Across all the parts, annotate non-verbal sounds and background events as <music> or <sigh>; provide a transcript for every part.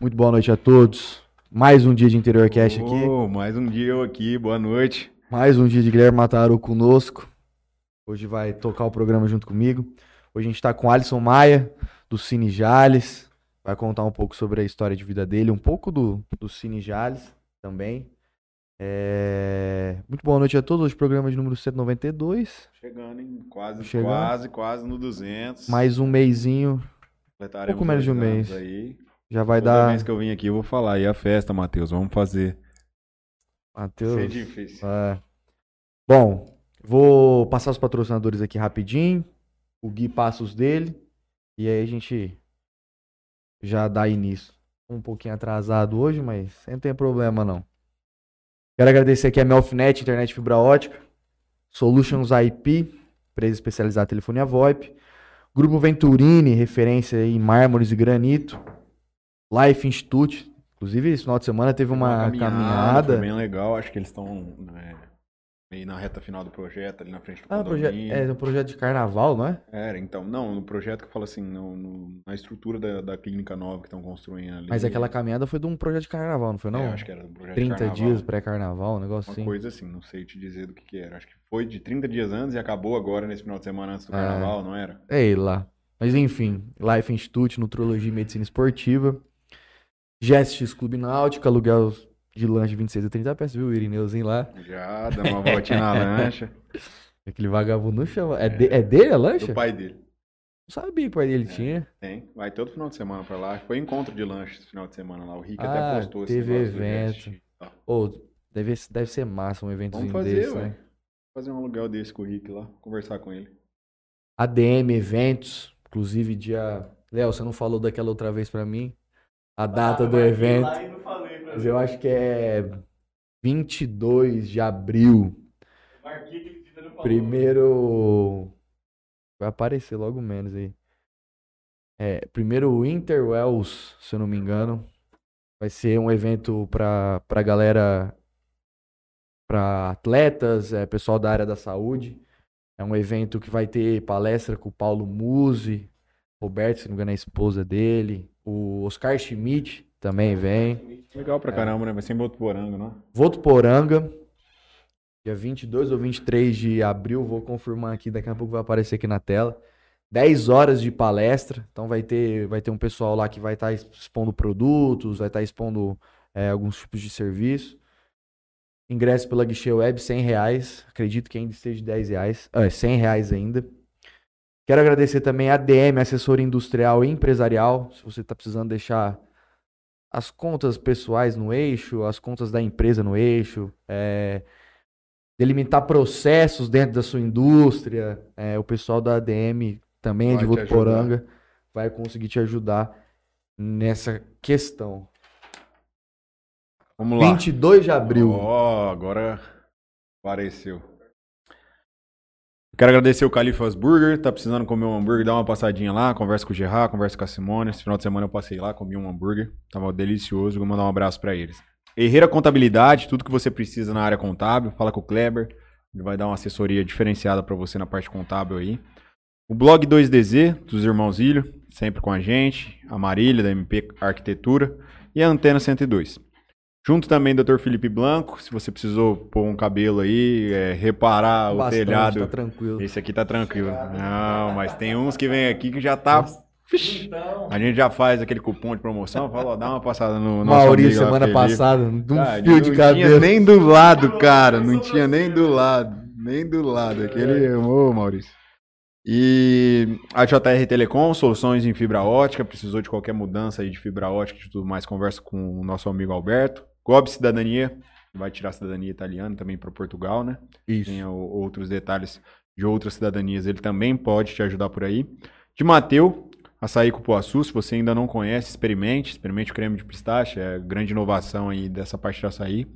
Muito boa noite a todos. Mais um dia de Interior Cast aqui. Ô, mais um dia eu aqui, boa noite. Mais um dia de Guilherme Mataro conosco. Hoje vai tocar o programa junto comigo. Hoje a gente tá com Alisson Maia, do Cine Jales. Vai contar um pouco sobre a história de vida dele, um pouco do, do Cine Jales também. É, Muito boa noite a todos. Hoje programa de número 192. Chegando, hein? Quase, Chegando. quase, quase no 200. Mais um mêsinho. Completaremos pouco menos de um mês. Aí. Já vai Toda dar. vez que eu vim aqui eu vou falar. E a festa, Matheus? Vamos fazer. Matheus. Ser difícil. É. Bom, vou passar os patrocinadores aqui rapidinho. O Gui passa os dele. E aí a gente já dá início. Um pouquinho atrasado hoje, mas não tem problema não. Quero agradecer aqui a Melfinet, internet fibra ótica. Solutions IP, empresa especializada em telefonia VoIP. Grupo Venturini, referência em mármores e granito. Life Institute. Inclusive, esse final de semana teve uma, caminhada. Foi bem legal. Acho que eles estão né, meio na reta final do projeto, ali na frente do Ah, proje condomínio. é um projeto de carnaval, não é? Era, então. Não, no projeto que eu falo assim, no, no- na estrutura da, da clínica nova que estão construindo ali. Mas aquela caminhada foi de um projeto de carnaval, não foi não? É, acho que era do projeto 30 de carnaval. dias pré-carnaval, um negócio Uma assim. coisa assim, não sei te dizer do que que era. Acho que foi de 30 dias antes e acabou agora nesse final de semana antes do É. carnaval, não era? Ei lá. Mas enfim, Life Institute, Nutrologia e Medicina Esportiva. GSX Clube Náutica, aluguel de lanche 26 a 30 peças, viu? O Irineuzinho lá. Já, dá uma voltinha na lancha. <laughs> Aquele vagabundo não chama. É, de- é dele a lancha? Do pai dele. Não sabia que o pai dele É. tinha. Tem. Vai todo final de semana pra lá. Foi encontro de lanche esse final de semana lá. O Rick Ah, até postou esse teve do evento. Tá. Ô, deve, deve ser massa um eventozinho Vamos fazer, desse, ué. né? Fazer um aluguel desse com o Rick lá. Conversar com ele. ADM Eventos, inclusive dia. Léo, você não falou daquela outra vez pra mim? A data do evento. Mas eu acho que é 22 de abril. Primeiro. Vai aparecer logo menos aí. É, primeiro Interwells, se eu não me engano. Vai ser um evento pra, pra galera. Pra atletas, é, pessoal da área da saúde. É um evento que vai ter palestra com o Paulo Musi, Roberto, se não me engano, é a esposa dele. O Oscar Schmidt também vem. Legal É. pra caramba, né? Vai ser em Botuporanga, não? Votuporanga, dia 22 ou 23 de abril, vou confirmar aqui, daqui a pouco vai aparecer aqui na tela. 10 horas de palestra, então vai ter, vai ter um pessoal lá que vai estar expondo produtos, vai estar expondo é, alguns tipos de serviço. Ingresso pela guichê web, 100 reais, acredito que ainda esteja 10 reais, é, 100 reais ainda. Quero agradecer também a ADM, assessoria industrial e empresarial, se você está precisando deixar as contas pessoais no eixo, as contas da empresa no eixo, é, delimitar processos dentro da sua indústria. é, o pessoal da ADM também é de Vai te Votuporanga, vai conseguir te ajudar nessa questão. Vamos lá. 22 de abril. Ó, agora apareceu. Quero agradecer o Califas Burger. Tá precisando comer um hambúrguer? Dá uma passadinha lá. Conversa com o Gerard, conversa com a Simone. Esse final de semana eu passei lá, comi um hambúrguer. Tava delicioso. Vou mandar um abraço pra eles. Herreira Contabilidade, tudo que você precisa na área contábil. Fala com o Kleber. Ele vai dar uma assessoria diferenciada pra você na parte contábil aí. O blog 2DZ, dos irmãos Ilho, sempre com a gente. A Marília, da MP Arquitetura. E a Antena 102. Junto também Dr. Felipe Blanco, se você precisou pôr um cabelo aí, é, reparar o Bastante, telhado. tá tranquilo. Esse aqui tá tranquilo. Não, mas tem uns que vem aqui que já tá. Vixe. A gente já faz aquele cupom de promoção, fala, ó, dá uma passada no nosso Maurício, lá, semana Felipe. passada, de um Cara, fio de não cabelo. tinha nem do lado, cara. Não tinha nem do lado. Nem do lado. Aquele. Ô, Maurício. E a JR Telecom, soluções em fibra ótica. Precisou de qualquer mudança aí de fibra ótica e tudo mais, conversa com o nosso amigo Alberto. Gob Cidadania, vai tirar a cidadania italiana também para Portugal, né? Isso. Tem o- outros detalhes de outras cidadanias, ele também pode te ajudar por aí. De Mateu, açaí cupuaçu, se você ainda não conhece, experimente. Experimente o creme de pistache, é grande inovação aí dessa parte de açaí.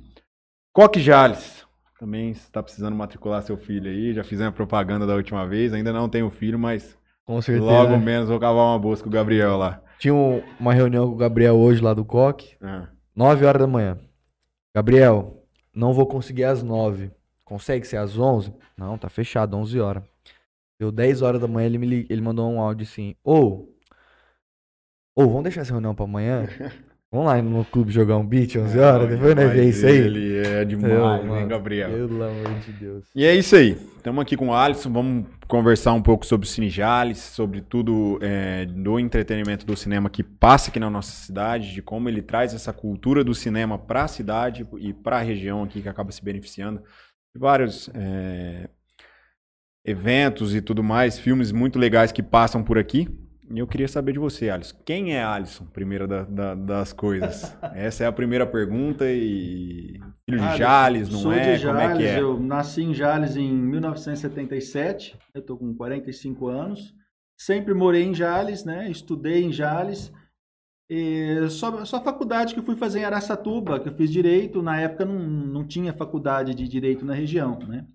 Coque Jales, também está precisando matricular seu filho aí, já fizemos a propaganda da última vez, ainda não tenho filho, mas Com certeza. logo menos vou cavar uma bolsa com o Gabriel lá. Tinha um- uma reunião com o Gabriel hoje lá do Coque. Ah, 9 horas da manhã. Gabriel, não vou conseguir às 9. Consegue ser às 11? Não, tá fechado, 11 horas. Deu 10 horas da manhã, ele, me, ele mandou um áudio assim: Ô, ô, vamos deixar essa reunião pra amanhã? <laughs> Vamos lá no clube jogar um beat 11 horas, depois nós ver isso aí. Ele é demais, hein, mano? Gabriel? Pelo amor de Deus. E é isso aí. Estamos aqui com o Alisson. Vamos conversar um pouco sobre o Cine Jales, sobre tudo é, do entretenimento do cinema que passa aqui na nossa cidade, de como ele traz essa cultura do cinema para a cidade e para a região aqui que acaba se beneficiando de vários é, eventos e tudo mais, filmes muito legais que passam por aqui. E eu queria saber de você, Alisson. Quem é Alisson, primeira da- da- das coisas? <laughs> Essa é a primeira pergunta e... Filho de Ah, Jales, não sou é? de Como é que Jales, é? Eu nasci em Jales em 1977, eu tô com 45 anos. Sempre morei em Jales, né? Estudei em Jales. E só, só a faculdade que fui fazer em Araçatuba, que eu fiz direito, na época não, não tinha faculdade de direito na região, né?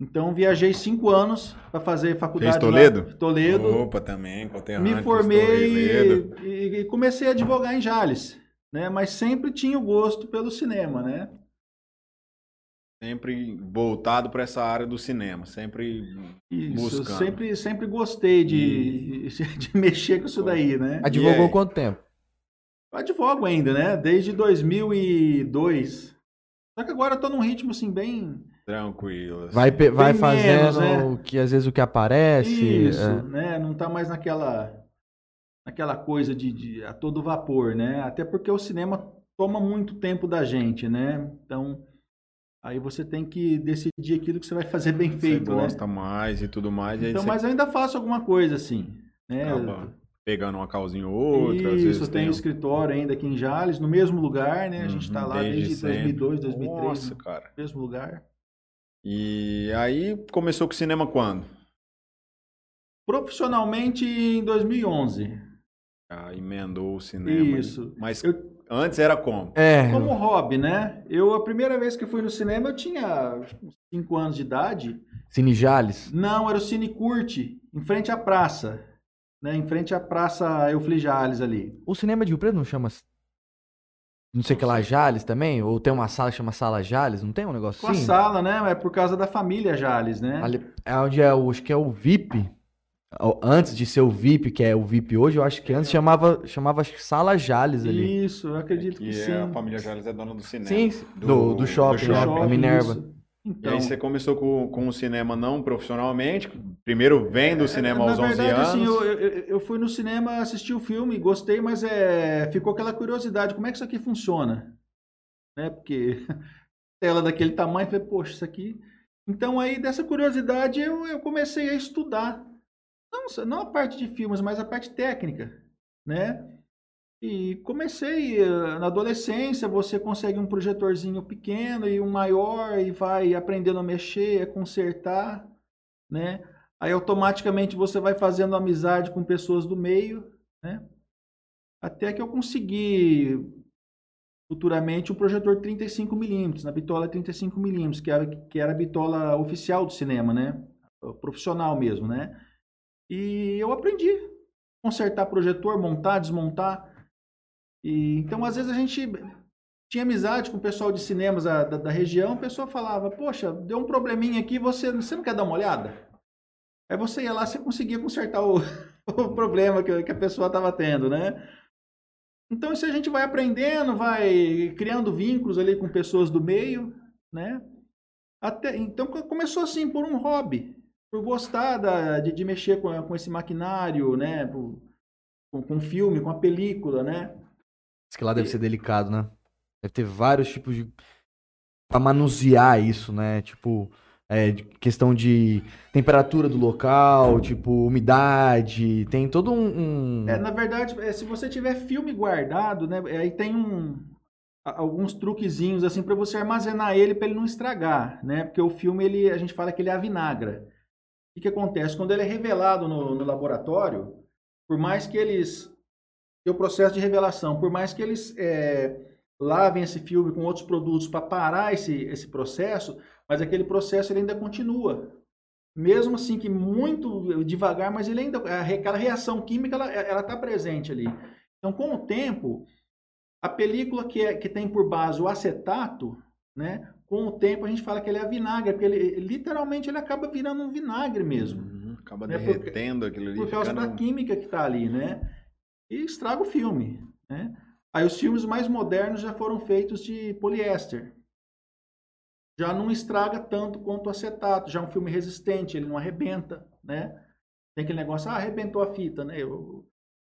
Então viajei cinco anos para fazer faculdade Fez lá- Toledo? Toledo. Opa, também. Me formei Toledo. e, e comecei a advogar em Jales, né? Mas sempre tinha o gosto pelo cinema, né? Sempre voltado para essa área do cinema, sempre Isso, buscando. sempre, sempre gostei de, de mexer com isso daí, né? <laughs> Advogou quanto tempo? Eu advogo ainda, né? Desde 2002. Só que agora eu tô num ritmo assim bem tranquilo. assim. Vai, vai Bem fazendo menos, né? o que às vezes o que aparece. isso, é. né? Não tá mais naquela naquela coisa de, de a todo vapor, né? Até porque o cinema toma muito tempo da gente, né? Então aí você tem que decidir aquilo que você vai fazer bem Você feito, né? gosta mais e tudo mais. Então, você mas eu ainda faço alguma coisa assim, né? acaba pegando uma calzinha ou outra. Isso, tem um- escritório ainda aqui em Jales, no mesmo lugar, né? A gente está Uhum, lá desde, sempre. 2002, 2003, Nossa, no cara. mesmo lugar. E aí começou com o cinema quando? Profissionalmente em 2011. Ah, emendou o cinema. Isso. Mas Eu- antes era como? É, Como hobby, né? Eu, a primeira vez que fui no cinema, eu tinha uns 5 anos de idade. Cine Jales. Não, era o Cine Curte, em frente à praça. Né? Em frente à Praça Eufli Jales ali. O cinema de Rio Preto não chama. Não sei o que lá, Jales também? Ou tem uma sala que chama Sala Jales? Não tem um negócio Com a assim? sala, né? É por causa da família Jales, né? Ali, é onde é o. Acho que é o VIP. Antes de ser o VIP, que é o VIP hoje, eu acho que antes chamava, chamava que Sala Jales ali. Isso, eu acredito que E sim. a família Jales é dona do cinema. Sim, sim. Do- do shopping, Do né? shopping. a Minerva. isso. E Então, aí você começou com, com o cinema não profissionalmente, primeiro vendo o cinema na aos 11 verdade, anos. assim, eu, eu, eu fui no cinema, assisti o filme, gostei, mas é, ficou aquela curiosidade, como é que isso aqui funciona? Né? Porque <laughs> tela daquele tamanho, eu falei, poxa, isso aqui... Então aí, dessa curiosidade, eu, eu comecei a estudar. Não, não a parte de filmes, mas a parte técnica, né? E comecei eh, na adolescência, você consegue um projetorzinho pequeno e um maior e vai aprendendo a mexer, a consertar, né? Aí automaticamente você vai fazendo amizade com pessoas do meio, né? Até que eu consegui futuramente um projetor 35mm, na bitola 35mm, que era, que era a bitola oficial do cinema, né? Profissional mesmo, né? E eu aprendi a consertar projetor, montar, desmontar. E, então, às vezes, a gente tinha amizade com o pessoal de cinemas da, da, da região, o pessoal falava, poxa, deu um probleminha aqui, você, você não quer dar uma olhada? Aí você ia lá, você conseguia consertar o, <laughs> o problema que, que a pessoa estava tendo, né? Então, isso a gente vai aprendendo, vai criando vínculos ali com pessoas do meio, né? Até, então, co- começou assim, por um hobby, por gostar da- de, de mexer com, com esse maquinário, né? Por- com, com filme, com a película, né? Diz que lá deve ser delicado, né? Deve ter vários tipos de. Pra manusear isso, né? Tipo, é, questão de temperatura do local, tipo, umidade. Tem todo um. um- É, na verdade, é, se você tiver filme guardado, né, é, aí tem um, alguns truquezinhos assim para você armazenar ele para ele não estragar, né? Porque o filme ele a gente fala que ele é a vinagra. O que, acontece quando ele é revelado no, no laboratório? Por mais que eles o processo de revelação, por mais que eles é, lavem esse filme com outros produtos para parar esse, esse processo, mas aquele processo ele ainda continua. Mesmo assim que muito devagar, mas ele ainda aquela reação química ela ela está presente ali. Então, com o tempo, a película que, é, que tem por base o acetato, né? Com o tempo a gente fala que ele é vinagre, porque ele literalmente ele acaba virando um vinagre mesmo, Uhum, acaba É porque- derretendo aquilo ali. por causa da química que está ali, né? E estraga o filme, né? Aí os filmes mais modernos já foram feitos de poliéster. Já não estraga tanto quanto o acetato, já é um filme resistente, ele não arrebenta, né? Tem aquele negócio, ah, arrebentou a fita, né? O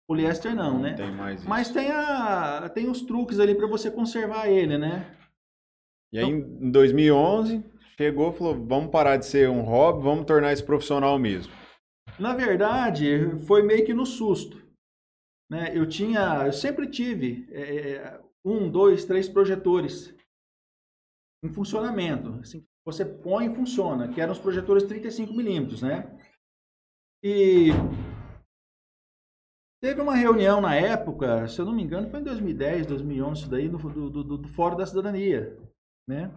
poliéster não, né? Tem mais isso. Mas tem, a, tem os truques ali para você conservar ele, né? E aí, em 2011, chegou e falou: vamos parar de ser um hobby, vamos tornar isso profissional mesmo. Na verdade, foi meio que no susto. Né? Eu tinha, eu sempre tive é, um, dois, três projetores em funcionamento. Assim, você põe e funciona, que eram os projetores 35 milímetros, né? E teve uma reunião na época, se eu não me engano, foi em 2010, 2011, isso daí, do, do, do, do Fórum da Cidadania, né?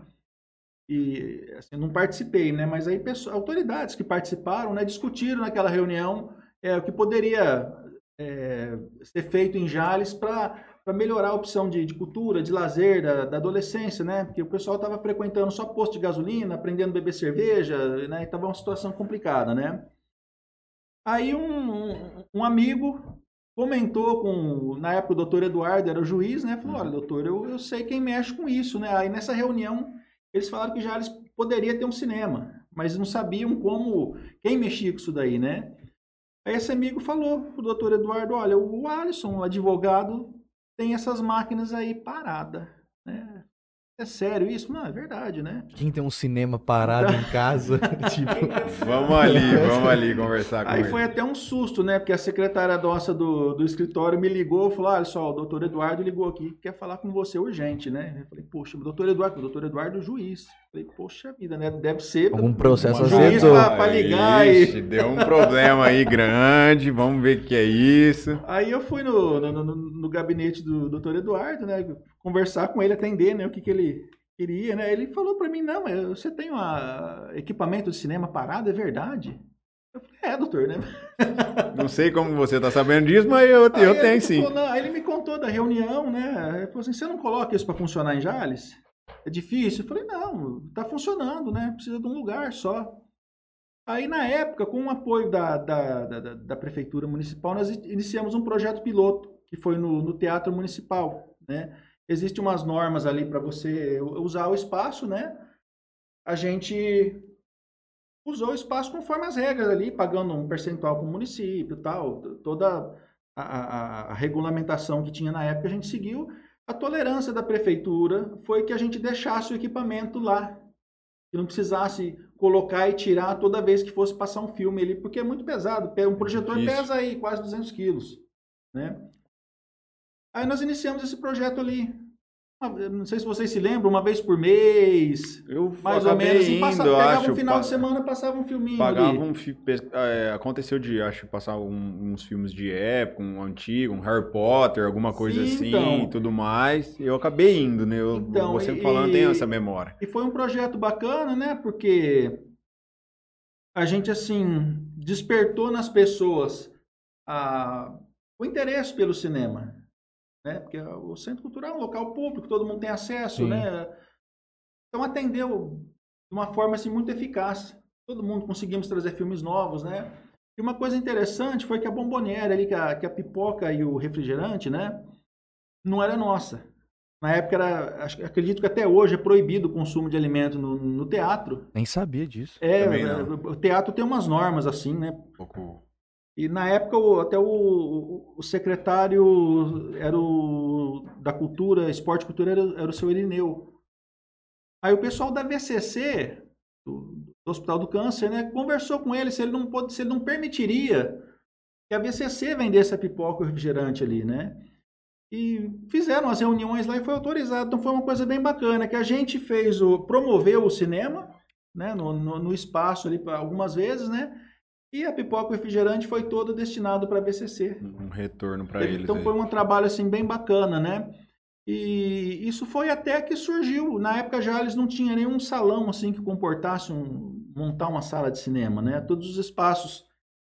E assim, não participei, né? Mas aí pessoas, autoridades que participaram, né, discutiram naquela reunião é, o que poderia é, ser feito em Jales para melhorar a opção de, de cultura, de lazer da, da, adolescência, né? Porque o pessoal estava frequentando só posto de gasolina, aprendendo a beber cerveja, né? Estava uma situação complicada, né? Aí um, um, amigo comentou com, na época o doutor Eduardo era o juiz, né? Falou, olha, doutor, eu, eu sei quem mexe com isso, né? Aí nessa reunião eles falaram que Jales poderia ter um cinema, mas não sabiam como, quem mexia com isso daí, né? Aí esse amigo falou pro doutor Eduardo, olha, o Alisson, o advogado, tem essas máquinas aí parada, né? É sério isso? Não, é verdade, né? Quem tem um cinema parado em casa? <laughs> tipo... Vamos ali, <laughs> vamos ali conversar com Aí ele. foi até um susto, né? Porque a secretária nossa do, do escritório me ligou e falou: olha só, o doutor Eduardo ligou aqui, quer falar com você urgente, né? Eu falei, poxa, o doutor Eduardo, o doutor Eduardo juiz. Eu falei, poxa vida, né? Deve ser. Algum processo um juiz pra, pra ligar Ixi, e. Deu um problema aí grande, vamos ver o que é isso. Aí eu fui no, no, no, no gabinete do doutor Eduardo, né? Conversar com ele, atender, né? O que, que ele queria, né? Ele falou para mim, não, você tem um equipamento de cinema parado, é verdade? Eu falei, é, doutor, né? <laughs> Não sei como você tá sabendo disso, mas eu, eu tenho sim. Falou, não, ele me contou da reunião, né? Ele falou assim, você não coloca isso para funcionar em Jales? É difícil? Eu falei, não, tá funcionando, né? Precisa de um lugar só. Aí, na época, com o apoio da, da, da, da Prefeitura Municipal, nós iniciamos um projeto piloto, que foi no, no Teatro Municipal, né? Existem umas normas ali para você usar o espaço, né? A gente usou o espaço conforme as regras ali, pagando um percentual para o município tal. Toda a, a, a, regulamentação que tinha na época a gente seguiu. A tolerância da prefeitura foi que a gente deixasse o equipamento lá. Que não precisasse colocar e tirar toda vez que fosse passar um filme ali, porque é muito pesado. Um projetor Isso. pesa aí quase 200 quilos, né? Aí nós iniciamos esse projeto ali. Não sei se vocês se lembram, uma vez por mês, eu mais ou menos. Indo, passa, pegava acho, um final de semana, passava um filminho. Pagava ali. um é, Aconteceu de, acho, passar um, uns filmes de época, um antigo, um Harry Potter, alguma coisa Sim, assim então, e tudo mais. Eu acabei indo, né? Eu, então, você e, falando, tem essa memória. E foi um projeto bacana, né? Porque a gente, assim, despertou nas pessoas a, o interesse pelo cinema né? Porque o centro cultural é um local público, todo mundo tem acesso, Sim. né? Então atendeu de uma forma assim muito eficaz. Todo mundo conseguimos trazer filmes novos, né? E uma coisa interessante foi que a bomboniera ali, que a, que a pipoca e o refrigerante, né? Não era nossa. Na época era, acredito que até hoje é proibido o consumo de alimento no, no teatro. Nem sabia disso. É, o teatro tem umas normas assim, né? Um pouco e na época até o, o secretário era o, da cultura, esporte e cultura, era, era, o seu Irineu. Aí o pessoal da VCC, do, do, Hospital do Câncer, né, conversou com ele se ele não pode, se ele não permitiria que a VCC vendesse a pipoca e o refrigerante ali, né? E fizeram as reuniões lá e foi autorizado. Então foi uma coisa bem bacana que a gente fez o promoveu o cinema, né, no, no, no espaço ali algumas vezes, né? E a pipoca e o refrigerante foi todo destinado para a BCC. Um retorno para eles. Então aí. foi um trabalho assim bem bacana, né? E isso foi até que surgiu. Na época já eles não tinham nenhum salão assim que comportasse um, montar uma sala de cinema, né? Todos os espaços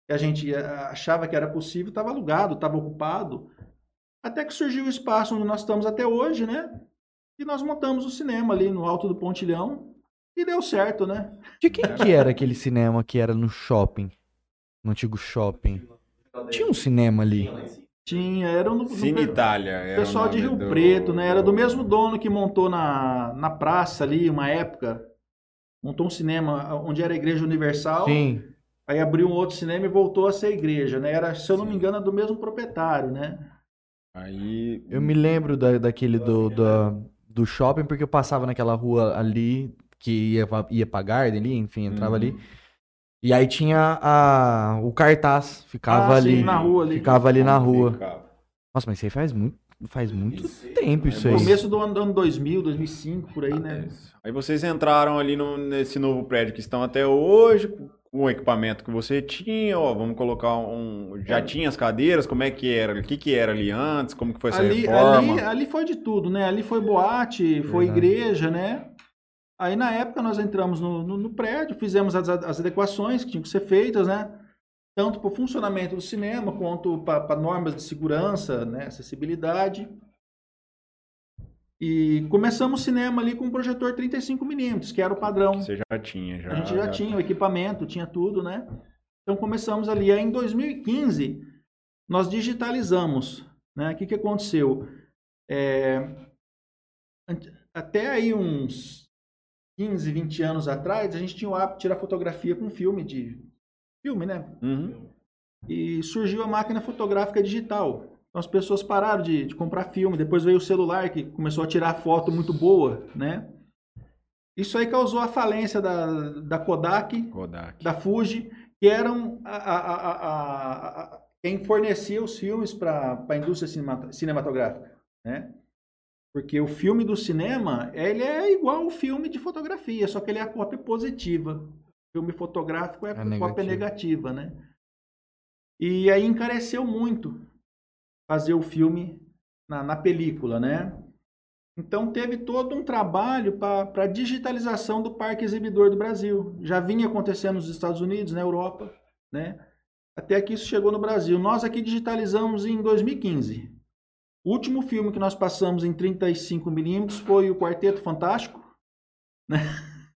que a gente eh, achava que era possível estava alugado, estava ocupado. Até que surgiu o espaço onde nós estamos até hoje, né? E nós montamos o cinema ali no alto do Pontilhão e deu certo, né? De quem que era aquele cinema que era no shopping? No antigo shopping. Tinha um cinema ali. Tinha, era no, no Cine Itália. era o pessoal de Rio do- Preto, né? Era do mesmo dono que montou na, na praça ali, uma época. Montou um cinema onde era a Igreja Universal. Sim. Aí abriu um outro cinema e voltou a ser igreja, né? Era, se eu não me Sim. engano, do mesmo proprietário, né? Aí. Eu me lembro da, daquele do, da- do shopping, porque eu passava naquela rua ali, que ia, pra- ia pra Garden ali, enfim, entrava Uhum. ali. E aí tinha a, o cartaz, ficava Ah, sim, ali. na rua ali. Ficava ali na rua. Ficava. Nossa, mas isso aí faz muito, faz muito tempo isso É aí. Começo do ano, ano 2000, 2005, por aí, né? Isso. Aí vocês entraram ali no- nesse novo prédio que estão até hoje, com o equipamento que você tinha, ó, vamos colocar um... Já tinha as cadeiras, como é que era? O que que era ali antes? Como que foi essa ali, reforma? ali, ali foi de tudo, né? Ali foi boate, foi Verdade. igreja, né? Aí na época nós entramos no, no- no prédio, fizemos as, as adequações que tinham que ser feitas, né? Tanto para o funcionamento do cinema quanto para normas de segurança, né? acessibilidade. E começamos o cinema ali com um projetor 35mm, que era o padrão. Você já tinha, já. A gente já tinha o equipamento, tinha tudo, né? Então começamos ali. Aí em 2015, nós digitalizamos. Né? O que, que aconteceu? É, Até aí uns 15, 20 anos atrás, a gente tinha o hábito de tirar fotografia com filme de filme, né? Uhum. E surgiu a máquina fotográfica digital. Então as pessoas pararam de, de comprar filme, depois veio o celular que começou a tirar foto muito boa, né? Isso aí causou a falência da, da Kodak, Kodak. da Fuji, que eram a, a- a- quem fornecia os filmes para a indústria cinema- cinematográfica, né? Porque o filme do cinema, ele é igual ao filme de fotografia, só que ele é a cópia positiva. O filme fotográfico é a É cópia negativa, né? E aí encareceu muito fazer o filme na, na película, né? Então teve todo um trabalho para a digitalização do parque exibidor do Brasil. Já vinha acontecendo nos Estados Unidos, na Europa, né? Até que isso chegou no Brasil. Nós aqui digitalizamos em 2015. O último filme que nós passamos em 35mm foi o Quarteto Fantástico, né?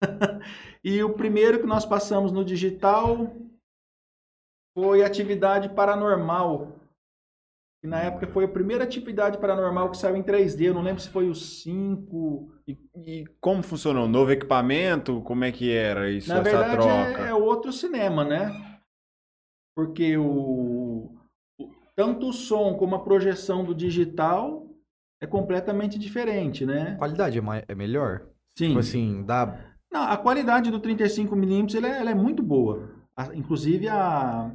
<laughs> e o primeiro que nós passamos no digital foi Atividade Paranormal, que na época foi a primeira atividade paranormal que saiu em 3D. Eu não lembro se foi o 5. E, e como funcionou? Novo equipamento? Como é que era isso, Na essa verdade, troca? é, é outro cinema, né? Porque o, o- tanto o som como a projeção do digital é completamente diferente, né? A qualidade é, é melhor? Sim. Tipo assim, dá. Não, a qualidade do 35mm ela é, ela é muito boa. A- inclusive a,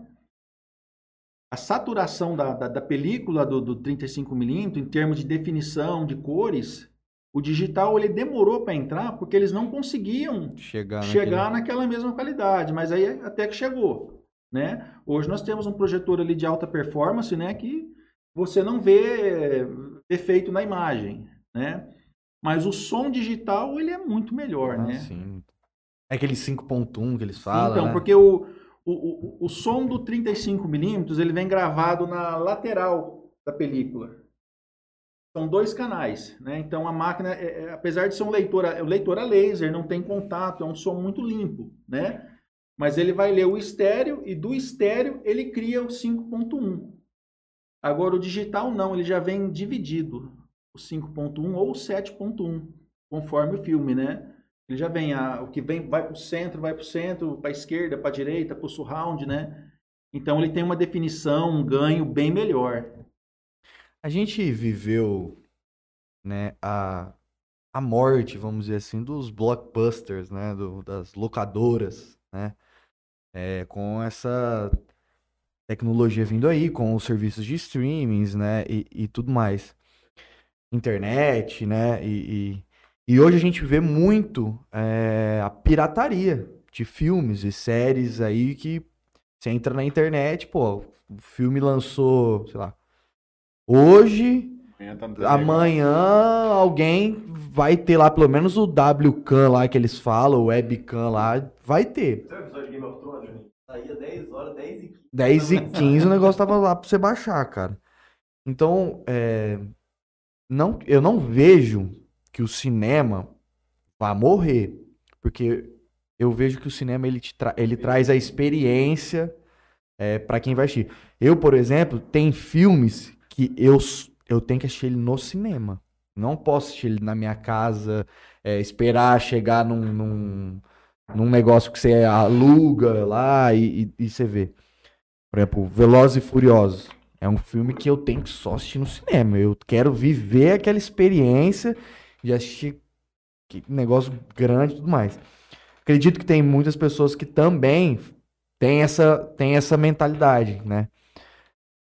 a saturação da, da, da película do, do 35mm, em termos de definição, de cores, o digital ele demorou para entrar porque eles não conseguiam Chegar, chegar naquele- naquela mesma qualidade, mas aí até que chegou, né? Hoje nós temos um projetor ali de alta performance, né, que você não vê defeito na imagem, né? Mas o som digital ele é muito melhor, Ah, né? sim. É aquele 5.1 que eles falam, então, né? porque o, o, o, o som do 35mm ele vem gravado na lateral da película. São dois canais, né? Então a máquina, é- é- apesar de ser um leitor, a- o leitor a laser, não tem contato, é um som muito limpo, né? Mas ele vai ler o estéreo e do estéreo ele cria o 5.1. Agora o digital não, ele já vem dividido, o 5.1 ou o 7.1, conforme o filme, né? Ele já vem, a, o que vem vai para o centro, vai para o centro, para a esquerda, para a direita, para o surround, né? Então ele tem uma definição, um ganho bem melhor. A gente viveu, né, a, a morte, vamos dizer assim, dos blockbusters, né, do- das locadoras, né, é, com essa tecnologia vindo aí, com os serviços de streamings, né, e, e tudo mais. Internet, né, e, e, e hoje a gente vê muito é, a pirataria de filmes e séries aí que você entra na internet, pô, o filme lançou, sei lá, Hoje, Amanhã tá amanhã, alguém vai ter lá, pelo menos o webcam lá que eles falam, o webcam lá, vai ter. Sabe o episódio de Game of Thrones? Saía 10 horas, 10 e 15. 10 e 15 o negócio tava lá pra você baixar, cara. Então, é, não, eu não vejo que o cinema vá morrer, porque eu vejo que o cinema ele, te tra- ele traz a experiência é, para quem vai assistir. Eu, por exemplo, tem filmes que eu, eu tenho que assistir ele no cinema. Não posso assistir ele na minha casa, é, esperar chegar num, num, num negócio que você aluga lá e, e, e você vê. Por exemplo, Velozes e Furiosos. É um filme que eu tenho que só assistir no cinema. Eu quero viver aquela experiência de assistir negócio grande e tudo mais. Acredito que tem muitas pessoas que também têm essa, têm essa mentalidade, né?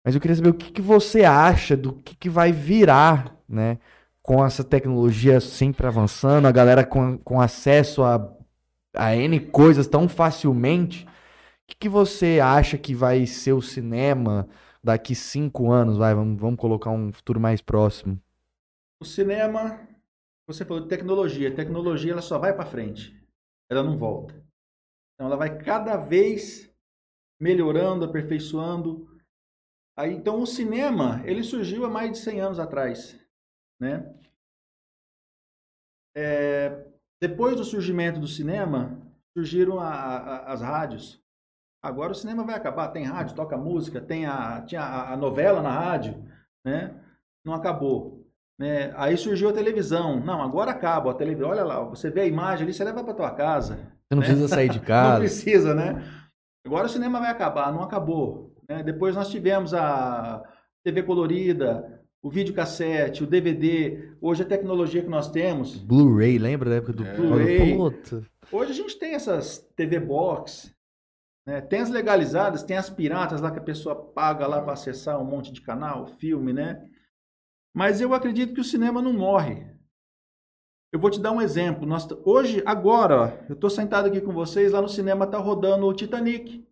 Mas eu queria saber o que, que você acha do que, que vai virar, né? Com essa tecnologia sempre avançando, a galera com, com acesso a, a N coisas tão facilmente. O que, que você acha que vai ser o cinema daqui cinco anos? Vai, vamos, vamos colocar um futuro mais próximo. O cinema, você falou de tecnologia. A tecnologia ela só vai para frente. Ela não volta. Então ela vai cada vez melhorando, aperfeiçoando. Aí, então o cinema, ele surgiu há mais de 100 anos atrás, né? É, depois do surgimento do cinema, surgiram a- a- as rádios. Agora o cinema vai acabar, tem rádio, toca música, tem a, tinha a, a novela na rádio, né? Não acabou. Né? Aí surgiu a televisão. Não, agora acaba a televisão. Olha lá, você vê a imagem ali, você leva para tua casa. Você não né? precisa sair de <laughs> Não casa. precisa, né? Agora o cinema vai acabar, não acabou. Né? Depois nós tivemos a TV colorida, o videocassete, o DVD. Hoje a tecnologia que nós temos. Blu-ray, lembra da época do É. Blu-ray. Puta. Hoje a gente tem essas TV box, né? tem as legalizadas, tem as piratas lá que a pessoa paga lá para acessar um monte de canal, filme, né? Mas eu acredito que o cinema não morre. Eu vou te dar um exemplo. Nós, hoje, agora, ó, eu estou sentado aqui com vocês, lá no cinema está rodando o Titanic,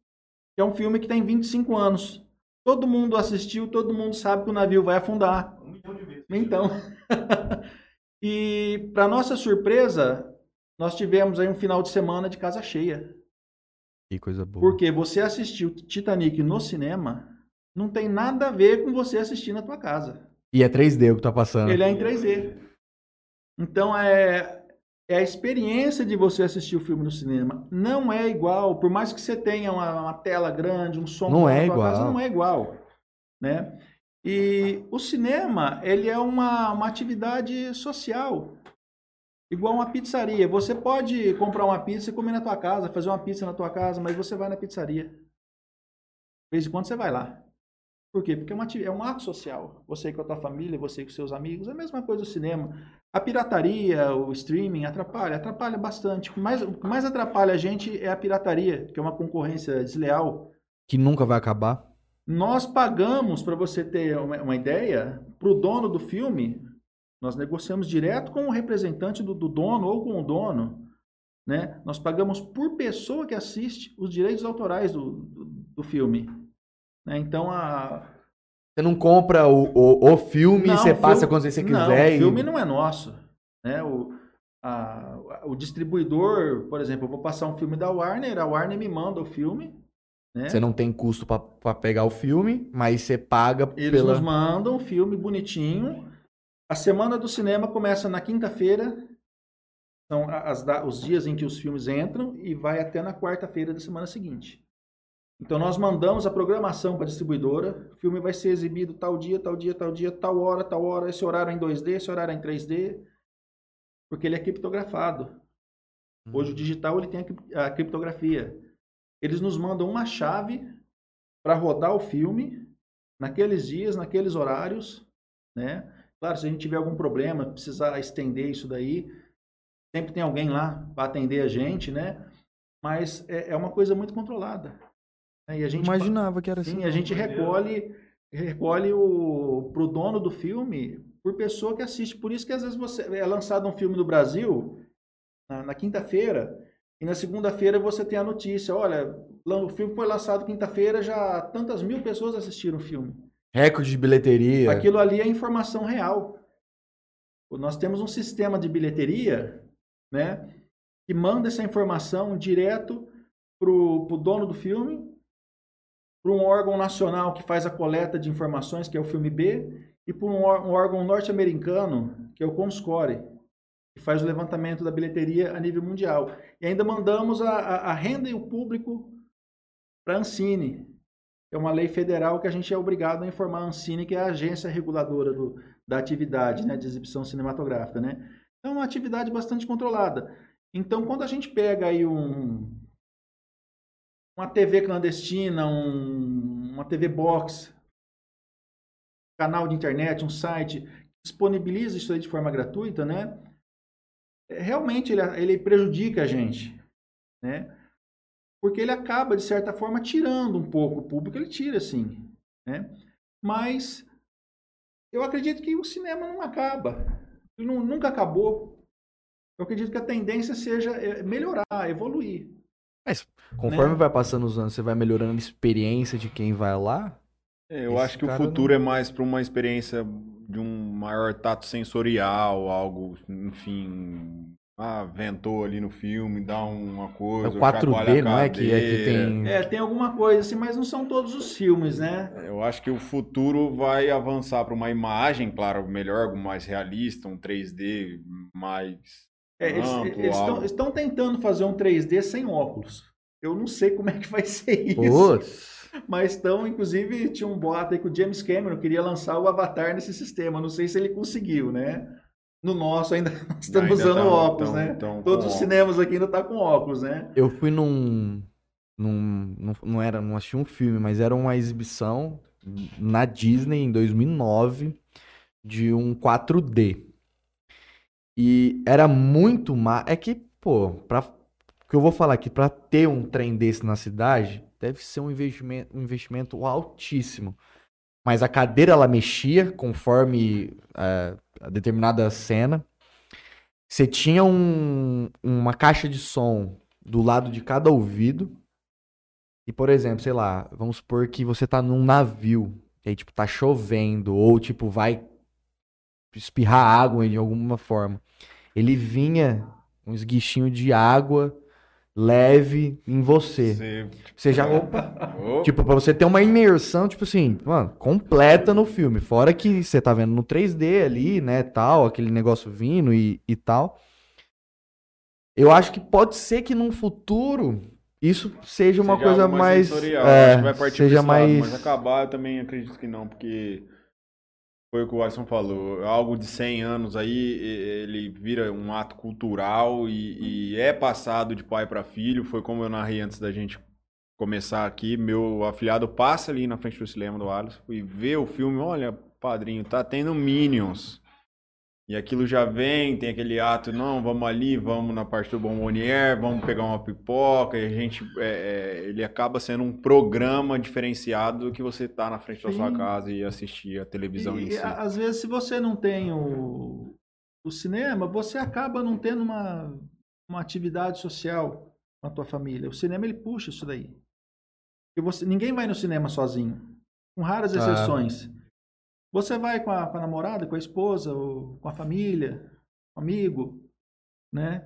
que é um filme que tem 25 anos. Todo mundo assistiu, todo mundo sabe que o navio vai afundar. Um milhão de vezes. Então, <laughs> e para nossa surpresa, nós tivemos aí um final de semana de casa cheia. Que coisa boa. Porque você assistiu Titanic no cinema, não tem nada a ver com você assistir na tua casa. E é 3D o que tá passando. Ele é em 3D. Então é, é a experiência de você assistir o filme no cinema. Não é igual, por mais que você tenha uma, uma tela grande, um som Não é na tua casa, igual. não é igual, né? E o cinema, ele é uma, uma atividade social. Igual uma pizzaria. Você pode comprar uma pizza e comer na tua casa, fazer uma pizza na tua casa, mas você vai na pizzaria. De vez em quando você vai lá. Por quê? Porque é, uma, é um ato social. Você com a tua família, você com seus amigos, é a mesma coisa do cinema. A pirataria, o streaming atrapalha, atrapalha bastante. O que mais, o que mais atrapalha a gente é a pirataria, que é uma concorrência desleal. Que nunca vai acabar. Nós pagamos, para você ter uma, uma ideia, para o dono do filme, nós negociamos direto com o representante do, do dono ou com o dono. Né? Nós pagamos por pessoa que assiste os direitos autorais do, do, do filme. Né? Então, a, Você não compra o, o, o filme Não, e você o passa filme- quando você Não, quiser. o e- filme não é nosso. Né? O, a- o distribuidor, por exemplo, eu vou passar um filme da Warner, a Warner me manda o filme. Né? Você não tem custo pra pegar o filme, mas você paga Eles pela. nos mandam o filme bonitinho. A semana do cinema começa na quinta-feira. São as os dias em que os filmes entram e vai até na quarta-feira da semana seguinte. Então nós mandamos a programação para a distribuidora. O filme vai ser exibido tal dia, tal dia, tal dia, tal hora, tal hora. Esse horário é em 2D, esse horário é em 3D. Porque ele é criptografado. Hoje o digital ele tem a criptografia. Eles nos mandam uma chave para rodar o filme naqueles dias, naqueles horários, né? Claro, se a gente tiver algum problema, precisar estender isso daí, sempre tem alguém lá para atender a gente, né? Mas é, é uma coisa muito controlada. Né? E a gente Imaginava que era assim. Sim, a gente recolhe, recolhe o pro dono do filme por pessoa que assiste. Por isso que às vezes você é lançado um filme no Brasil na, na quinta-feira e na segunda-feira você tem a notícia, olha, o filme foi lançado quinta-feira, já tantas mil pessoas assistiram o filme. Recorde de bilheteria. Aquilo ali é informação real. Nós temos um sistema de bilheteria, né, que manda essa informação direto pro, pro dono do filme, para um órgão nacional que faz a coleta de informações, que é o filme B, e para um, ór- órgão norte-americano, que é o Comscore, que faz o levantamento da bilheteria a nível mundial. E ainda mandamos a, a, a renda e o público para a Ancine, é uma lei federal que a gente é obrigado a informar a Ancine, que é a agência reguladora do, da atividade né, de exibição cinematográfica. Né? Então, é uma atividade bastante controlada. Então, quando a gente pega aí um, uma TV clandestina, um, uma TV box, canal de internet, um site, disponibiliza isso aí de forma gratuita, né? É, realmente ele, ele prejudica a gente, né? Porque ele acaba, de certa forma, tirando um pouco o público, ele tira, sim, né? Mas eu acredito que o cinema não acaba, ele nunca acabou. Eu acredito que a tendência seja é, melhorar, evoluir. Mas conforme Né? vai passando os anos, você vai melhorando a experiência de quem vai lá. É, eu acho que o futuro é mais para uma experiência de um maior tato sensorial, algo, enfim. Ah, ventou ali no filme, dá uma É coisa. o chacoalha 4D, a não é? Que, é que tem. É, tem alguma coisa assim, mas não são todos os filmes, né? Eu acho que o futuro vai avançar para uma imagem, claro, melhor, algo mais realista, um 3D mais É, eles amplo, eles estão, estão tentando fazer um 3D sem óculos. Eu não sei como é que vai <laughs> ser isso. Putz. Mas estão, inclusive, tinha um boato aí que o James Cameron queria lançar o Avatar nesse sistema. Não sei se ele conseguiu, né? No nosso ainda <laughs> estamos Ainda usando tão- óculos, tão- né? tão Todos os óculos. cinemas aqui ainda tá com óculos, né? Eu fui num. num não, não era, não assisti um filme, mas era uma exibição na Disney em 2009 de um 4D. E era muito ma... É que, pô, pra... que eu vou falar aqui, pra ter um trem desse na cidade, deve ser um investimento, um investimento altíssimo. Mas a cadeira ela mexia conforme é, a determinada cena. Você tinha um- uma caixa de som do lado de cada ouvido. E, por exemplo, sei lá, vamos supor que você tá num navio. E aí, tipo, tá chovendo. Ou, tipo, vai espirrar água de alguma forma. Ele vinha um esguichinho de água leve em você. Você- Você já. Opa! Opa, <laughs> Tipo, pra você ter uma imersão, tipo assim, mano, completa no filme. Fora que você tá vendo no 3D ali, né, tal, aquele negócio vindo e, e tal. Eu acho que pode ser que num futuro isso seja uma seja coisa mais. sensorial. é, acho que vai partir pra seja esse lado, mais. Mas acabar eu também acredito que não, porque foi o que o Alisson falou. Algo de 100 anos aí, ele vira um ato cultural e, e é passado de pai para filho. Foi como eu narrei antes da gente começar aqui. Meu afilhado passa ali na frente do cinema do Alisson e vê o filme. Olha, padrinho, tá tendo Minions. E aquilo já vem, tem aquele ato, não, vamos ali, vamos na parte do Bombonier, vamos pegar uma pipoca, e a gente, é, é, ele acaba sendo um programa diferenciado do que você tá na frente da sua Sim. casa e assistir a televisão em E, si. a- às vezes, se você não tem o, o cinema, você acaba não tendo uma, uma atividade social com a tua família. O cinema, ele puxa isso daí. Porque você, ninguém vai no cinema sozinho, com raras Ah. Você vai com a, com a namorada, com a esposa, ou com a família, com amigo, né?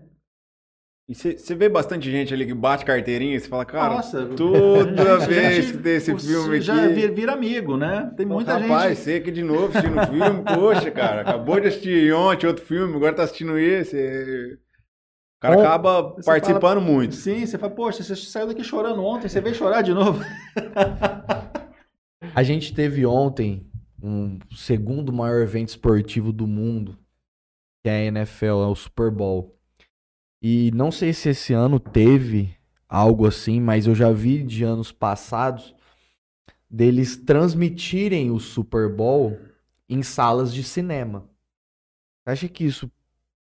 E você vê bastante gente ali que bate carteirinha e você fala, cara, Nossa, toda <laughs> gente- vez que tem esse filme já aqui... vira, vira amigo, né? Tem muita Rapaz, gente. você aqui de novo assistindo o filme, poxa, cara, acabou de assistir ontem outro filme, agora tá assistindo esse. é- O cara Bom, acaba participando muito. Sim, você fala, poxa, você saiu daqui chorando ontem, você veio chorar de novo. <laughs> A gente teve ontem um segundo maior evento esportivo do mundo, que é a NFL, é o Super Bowl. E não sei se esse ano teve algo assim, mas eu já vi de anos passados deles transmitirem o Super Bowl em salas de cinema. Você acha que isso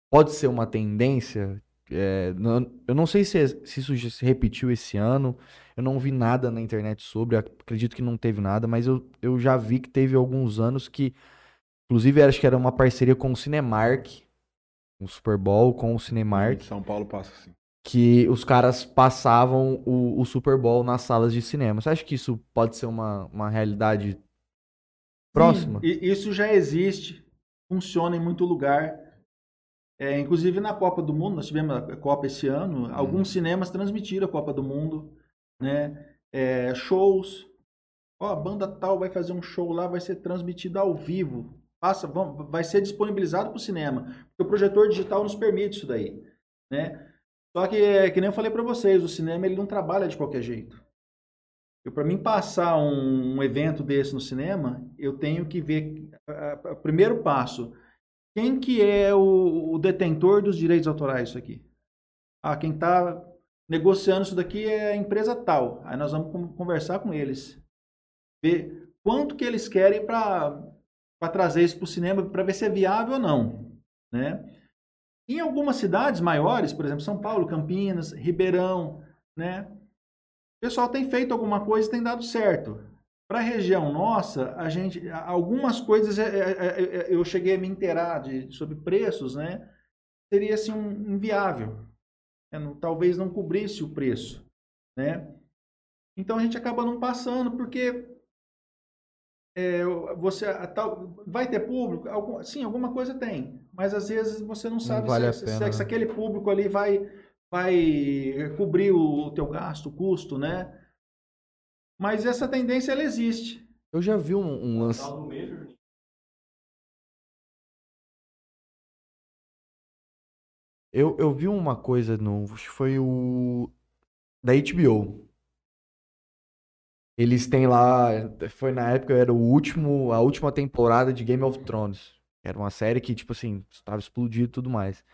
pode ser uma tendência? É, não- eu não sei se, se isso já se repetiu esse ano. Eu não vi nada na internet sobre, acredito que não teve nada, mas eu, eu já vi que teve alguns anos que, inclusive, acho que era uma parceria com o Cinemark, um Super Bowl com o Cinemark, São Paulo passa assim. que os caras passavam o, o Super Bowl nas salas de cinema. Você acha que isso pode ser uma, uma realidade próxima? Sim, isso já existe, funciona em muito lugar. É, inclusive na Copa do Mundo, nós tivemos a Copa esse ano, Hum. alguns cinemas transmitiram a Copa do Mundo, né? É, shows. Ó, a banda tal vai fazer um show lá, vai ser transmitido ao vivo. Passa, vão- vai ser disponibilizado para o cinema. Porque o projetor digital nos permite isso daí, né? Só que, é, que nem eu falei para vocês, o cinema ele não trabalha de qualquer jeito. Eu, para mim passar um, um evento desse no cinema, eu tenho que ver, a- a- o primeiro passo, quem que é o, o detentor dos direitos autorais disso aqui? Ah, quem está negociando isso daqui é a empresa tal. Aí nós vamos con- conversar com eles. Ver quanto que eles querem para trazer isso para o cinema, para ver se é viável ou não. Né? Em algumas cidades maiores, por exemplo, São Paulo, Campinas, Ribeirão, né? O pessoal tem feito alguma coisa e tem dado certo. Para a região nossa, a gente, algumas coisas é, é, é, eu cheguei a me inteirar de, sobre preços, né? Seria assim um inviável. né? Não- talvez não cobrisse o preço, né? Então a gente acaba não passando porque é, você tal, vai ter público? Algum, sim, alguma coisa tem, mas às vezes você não sabe vale se, se- se né? aquele público ali vai vai cobrir o teu gasto, o custo, né? Mas essa tendência ela existe. Eu já vi um, um lance. Juninho. Eu, eu vi uma coisa no. Acho que foi o. Da HBO. Eles têm lá. Foi na época, era o último, a última temporada de Game of Thrones. Era uma série que, tipo assim, estava explodido e tudo mais.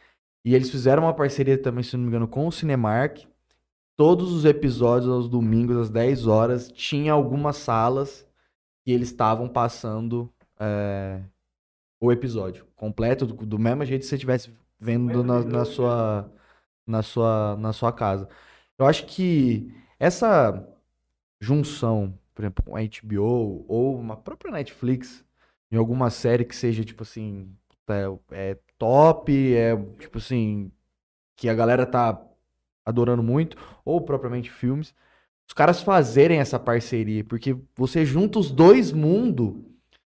E eles fizeram uma parceria também, se não me engano, com o Cinemark. Todos os episódios, aos domingos, às 10 horas, tinha algumas salas que eles estavam passando é, o episódio completo, do, do mesmo jeito que você estivesse vendo na, na sua, na, sua, na sua casa. Eu acho que essa junção, por exemplo, com a HBO ou uma própria Netflix, em alguma série que seja, tipo assim, é, é top, é, tipo assim, que a galera tá adorando muito, ou propriamente filmes, os caras fazerem essa parceria, porque você junta os dois mundos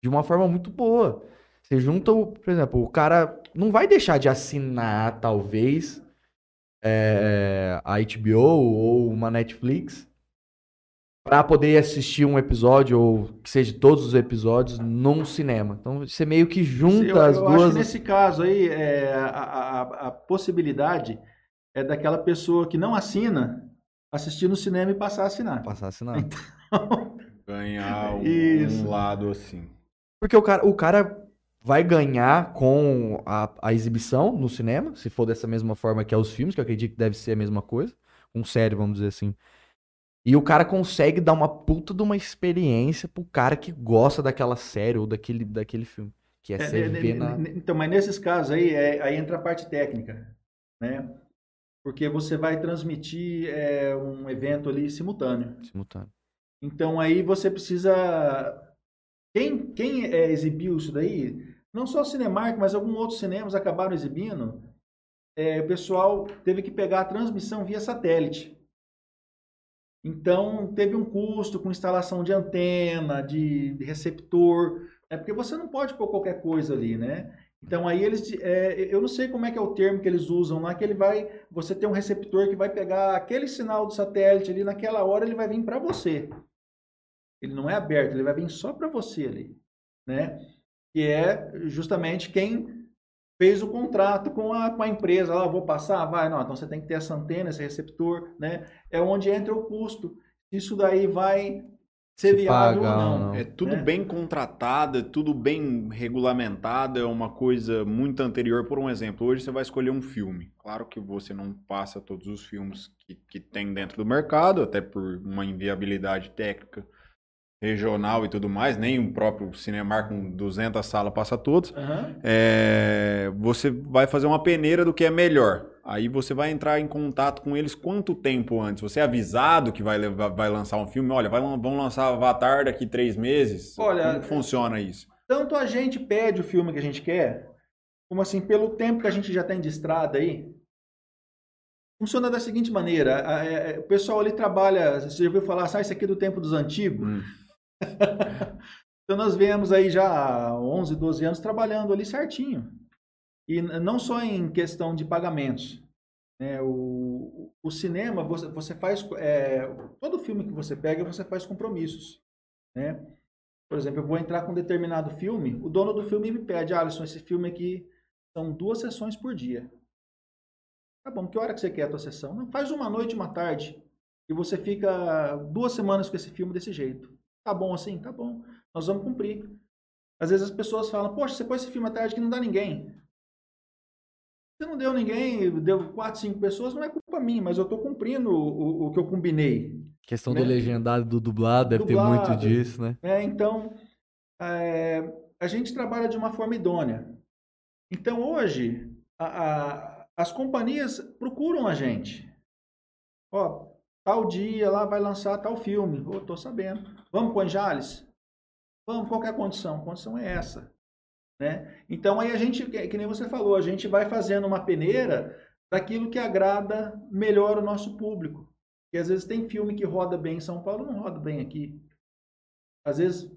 de uma forma muito boa. Você junta, o, por exemplo, o cara não vai deixar de assinar, talvez, é, a HBO ou uma Netflix para poder assistir um episódio ou que seja todos os episódios num cinema. Então você meio que junta eu, as eu acho duas. que nesse caso aí, é, a, a, a possibilidade é daquela pessoa que não assina assistir no cinema e passar a assinar. Passar a assinar. <laughs> Ganhar um, Isso. um lado assim. Porque o cara, o cara vai ganhar com a, a exibição no cinema, se for dessa mesma forma que é os filmes, que eu acredito que deve ser a mesma coisa, com série, vamos dizer assim. E o cara consegue dar uma puta de uma experiência pro cara que gosta daquela série ou daquele, daquele filme. Que é, É, ne- ver ne- na. ne- Então, mas nesses casos aí, é- aí entra a parte técnica, né? Porque você vai transmitir é, um evento ali simultâneo. simultâneo. Então aí você precisa. Quem, quem é, exibiu isso daí, não só o Cinemark, mas alguns outros cinemas acabaram exibindo. é, o pessoal teve que pegar a transmissão via satélite. Então teve um custo com instalação de antena, de, de receptor, é porque você não pode pôr qualquer coisa ali, né? Então aí eles, é, eu não sei como é que é o termo que eles usam lá, que ele vai, você tem um receptor que vai pegar aquele sinal do satélite ali naquela hora ele vai vir para você. Ele não é aberto, ele vai vir só para você ali, né? Que é justamente quem fez o contrato com a, com a empresa. Lá, vou passar, vai, não. Então você tem que ter essa antena, esse receptor, né? É onde entra o custo. Isso daí vai ser Se viável paga ou não. não. É tudo né? bem contratado, é tudo bem regulamentado, é uma coisa muito anterior. Por um exemplo, hoje você vai escolher um filme. Claro que você não passa todos os filmes que, que tem dentro do mercado, até por uma inviabilidade técnica regional e tudo mais, nem o próprio Cinemark com 200 salas passa todos. Aham. É, você vai fazer uma peneira do que é melhor. Aí você vai entrar em contato com eles quanto tempo antes? Você é avisado que vai, levar- vai lançar um filme? Olha, vai, vão lançar Avatar daqui três meses? Olha, Como funciona isso? Tanto a gente pede o filme que a gente quer, como assim, pelo tempo que a gente já tem de estrada aí, funciona da seguinte maneira. a- é- é, o pessoal ali trabalha, você já ouviu falar, ah, isso aqui é do tempo dos antigos? Hum. <laughs> Então nós viemos aí já há 11, 12 anos trabalhando ali certinho. E não só em questão de pagamentos. né? O, o cinema, você, você faz. é, todo filme que você pega, você faz compromissos. Né? Por exemplo, eu vou entrar com um determinado filme, o dono do filme me pede, Alisson, esse filme aqui são duas sessões por dia. Tá bom, que hora que você quer a tua sessão? Não, faz uma noite uma tarde. e você fica duas semanas com esse filme desse jeito. Tá bom assim? Tá bom. Nós vamos cumprir. Às vezes as pessoas falam, poxa, você pôs esse filme à tarde que não dá ninguém. Você não deu ninguém, deu quatro, cinco pessoas, não é culpa minha, mas eu estou cumprindo o, o, o que eu combinei. Questão Né? do legendado do dublado, deve ter Dublado. muito disso, né? né? Então, é, a gente trabalha de uma forma idônea. Então, hoje, a- a- as companhias procuram a gente. Ó, tal dia lá vai lançar tal filme. Ô, tô sabendo. Vamos com Jales? Vamos, qual que é a condição? A condição é essa. Né? Então, aí a gente, que, nem você falou, a gente vai fazendo uma peneira daquilo que agrada melhor o nosso público. Porque às vezes tem filme que roda bem em São Paulo, não roda bem aqui. Às vezes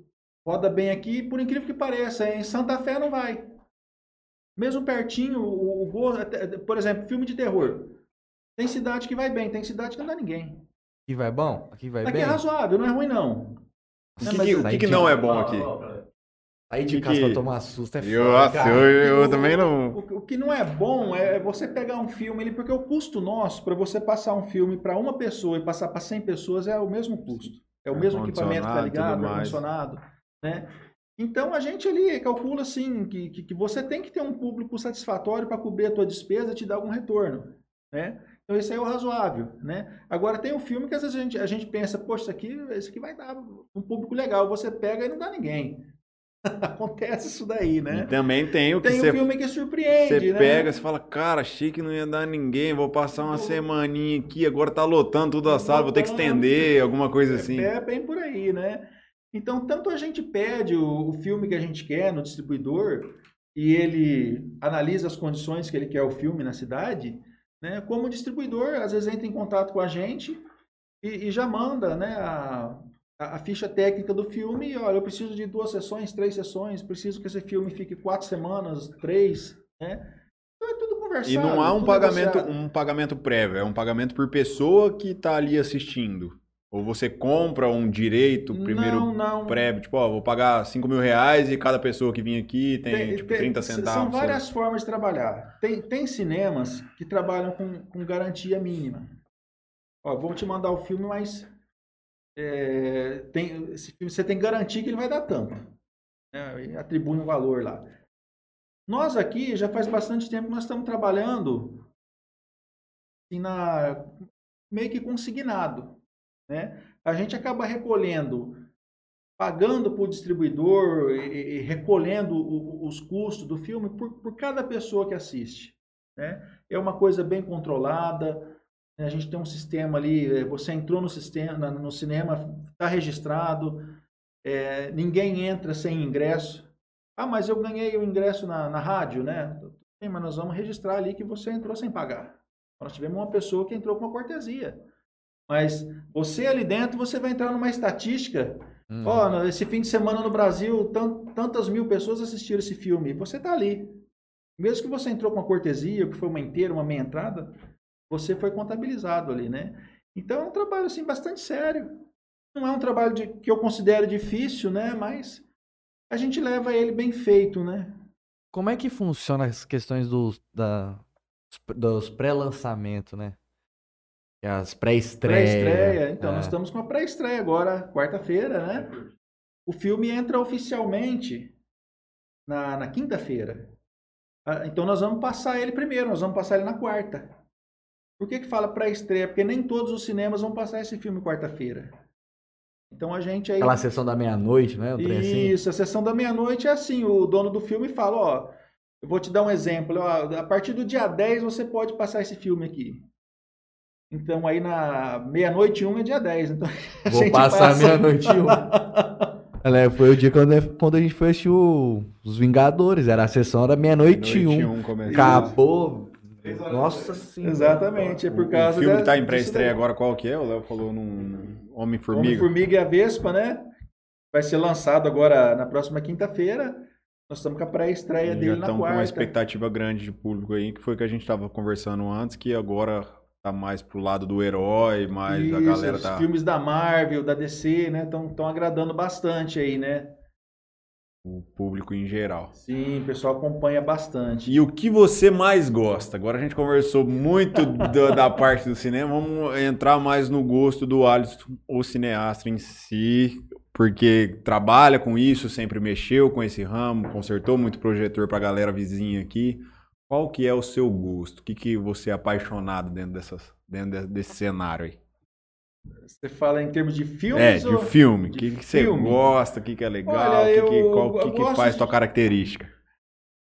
roda bem aqui, por incrível que pareça, em Santa Fé não vai. Mesmo pertinho, o, o até- por exemplo, filme de terror. Tem cidade que vai bem, tem cidade que não dá ninguém. Aqui vai bom? Aqui vai Aqui bem? é razoável, não é ruim não. O Não, que, mas que- o que que não é bom aqui? ó. Aí de casa que- pra tomar susto é Eu, foda, nossa, cara. eu, eu O- também não. O, o que não é bom é você pegar um filme, ele- porque o custo nosso para você passar um filme para uma pessoa e passar para 100 pessoas é o mesmo custo. É o mesmo equipamento que Ar-condicionado, ligado, ar-condicionado, né? Então a gente ali calcula assim que, que, que você tem que ter um público satisfatório para cobrir a tua despesa e te dar algum retorno, né? Então isso aí é o razoável, né? Agora tem um filme que às vezes a gente, a gente pensa, poxa, isso aqui, isso aqui vai dar um público legal. Você pega e não dá ninguém. <laughs> Acontece isso daí, né? E também tem o que Tem um você filme que surpreende, Você né? pega, você fala, cara, achei que não ia dar ninguém, vou passar uma semaninha aqui, agora tá lotando toda a sala, vou ter que estender, alguma coisa assim. É, é bem por aí, né? Então, tanto a gente pede o, o filme que a gente quer no distribuidor e ele analisa as condições que ele quer o filme na cidade, né? Como o distribuidor, às vezes entra em contato com a gente e, e já manda, né? A, a, a ficha técnica do filme olha, eu preciso de duas sessões, três sessões, preciso que esse filme fique quatro semanas, três, né? Então é tudo conversado. E não há um pagamento, negociado. um pagamento prévio, é um pagamento por pessoa que tá ali assistindo. Ou você compra um direito primeiro não, não. prévio, tipo, ó, vou pagar 5 mil reais e cada pessoa que vir aqui tem, tipo, 30 s- centavos. São sei várias formas de trabalhar. Tem, tem cinemas que trabalham com, com garantia mínima. Ó, vou te mandar o filme, mas é, tem, esse filme você tem que garantir que ele vai dar tanto. Né? Atribui um valor lá. Nós aqui, já faz bastante tempo que nós estamos trabalhando assim, na, meio que consignado. Né? A gente acaba recolhendo pagando para o distribuidor e, e recolhendo o- os custos do filme por, por cada pessoa que assiste. Né? É uma coisa bem controlada. Né? A gente tem um sistema ali. eh, Você entrou no sistema, no cinema, está registrado. eh, ninguém entra sem ingresso. Ah, mas eu ganhei o ingresso na, na rádio, né? Sim, mas nós vamos registrar ali que você entrou sem pagar. Nós tivemos uma pessoa que entrou com uma cortesia. Mas você ali dentro, você vai entrar numa estatística Hum. No- esse fim de semana no Brasil, tan- tantas mil pessoas assistiram esse filme. Você tá ali. Mesmo que você entrou com uma cortesia, que foi uma inteira, uma meia entrada, você foi contabilizado ali, né? Então é um trabalho assim bastante sério. Não é um trabalho de- que eu considero difícil, né? Mas a gente leva ele bem feito, né? Como é que funciona as questões dos, da, dos pré-lançamentos, né? É As pré-estreias. Pré-estreia. Então, é. nós estamos com a pré-estreia agora, quarta-feira, né? O filme entra oficialmente na, na quinta-feira. Ah, Então, nós vamos passar ele primeiro, nós vamos passar ele na quarta. Por que, que fala pré-estreia? Porque nem todos os cinemas vão passar esse filme quarta-feira. Então, a gente aí. Aquela sessão da meia-noite, né? Um assim. Isso, a sessão da meia-noite é assim: o dono do filme fala, ó. Eu vou te dar um exemplo. ó, a partir do dia 10 você pode passar esse filme aqui. Então aí na meia-noite e um é dia 10. Então, <laughs> a Vou gente passar passa- meia-noite um. Ela <laughs> foi o dia quando, quando a gente foi assistir o- os Vingadores. Era a sessão da meia-noite e Noite um. um. Acabou. Nossa senhora. Exatamente, é por O- causa O filme da- que tá em pré-estreia agora, qual que é? O Léo falou num Homem-Formiga. Homem-Formiga e a Vespa, né? Vai ser lançado agora na próxima quinta-feira. Nós estamos com a pré-estreia E já dele na estão com uma quarta. expectativa grande de público aí, que foi o que a gente tava conversando antes, que agora tá mais pro lado do herói, mas a Isso, galera os tá... filmes da Marvel, da DC, né? Estão agradando bastante aí, né? O público em geral. Sim, o pessoal acompanha bastante. E o que você mais gosta? Agora a gente conversou muito <laughs> da, da parte do cinema, vamos entrar mais no gosto do Alisson, o cineasta em si, porque trabalha com isso, sempre mexeu com esse ramo, consertou muito projetor pra galera vizinha aqui. Qual que é o seu gosto? O que, que você é apaixonado dentro, dessas, dentro de- desse cenário aí? Você fala em termos de filmes? É, de filme. O que, que você gosta? O que, que é legal? Olha, que, que, qual- o que, que faz de- tua característica?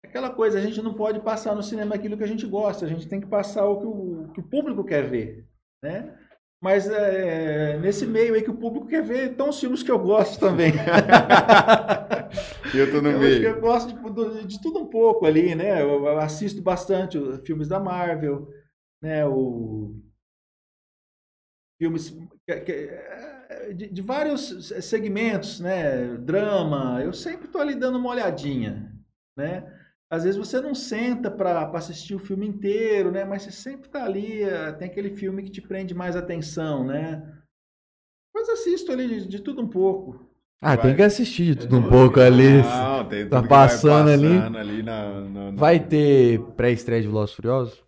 Aquela coisa, a gente não pode passar no cinema aquilo que a gente gosta, a gente tem que passar o que o, que o público quer ver, né? Mas é, nesse meio aí que o público quer ver, estão os filmes que eu gosto também. <laughs> Eu tô no eu, meio. eu gosto de, de- de tudo um pouco ali, né? Eu, eu assisto bastante os filmes da Marvel, né? O filmes que- que- de, de vários segmentos, né? Drama, eu sempre tô ali dando uma olhadinha, né? Às vezes você não senta para assistir o filme inteiro, né? Mas você sempre tá ali, eh, tem aquele filme que te prende mais atenção, né? Mas assisto ali de, de tudo um pouco. Ah, Vai. tem que assistir de tudo um pouco ali. Não, tem Tá tudo que vai passando ali. ali na, na- na- Vai ter pré-estreia de Velozes Furiosos?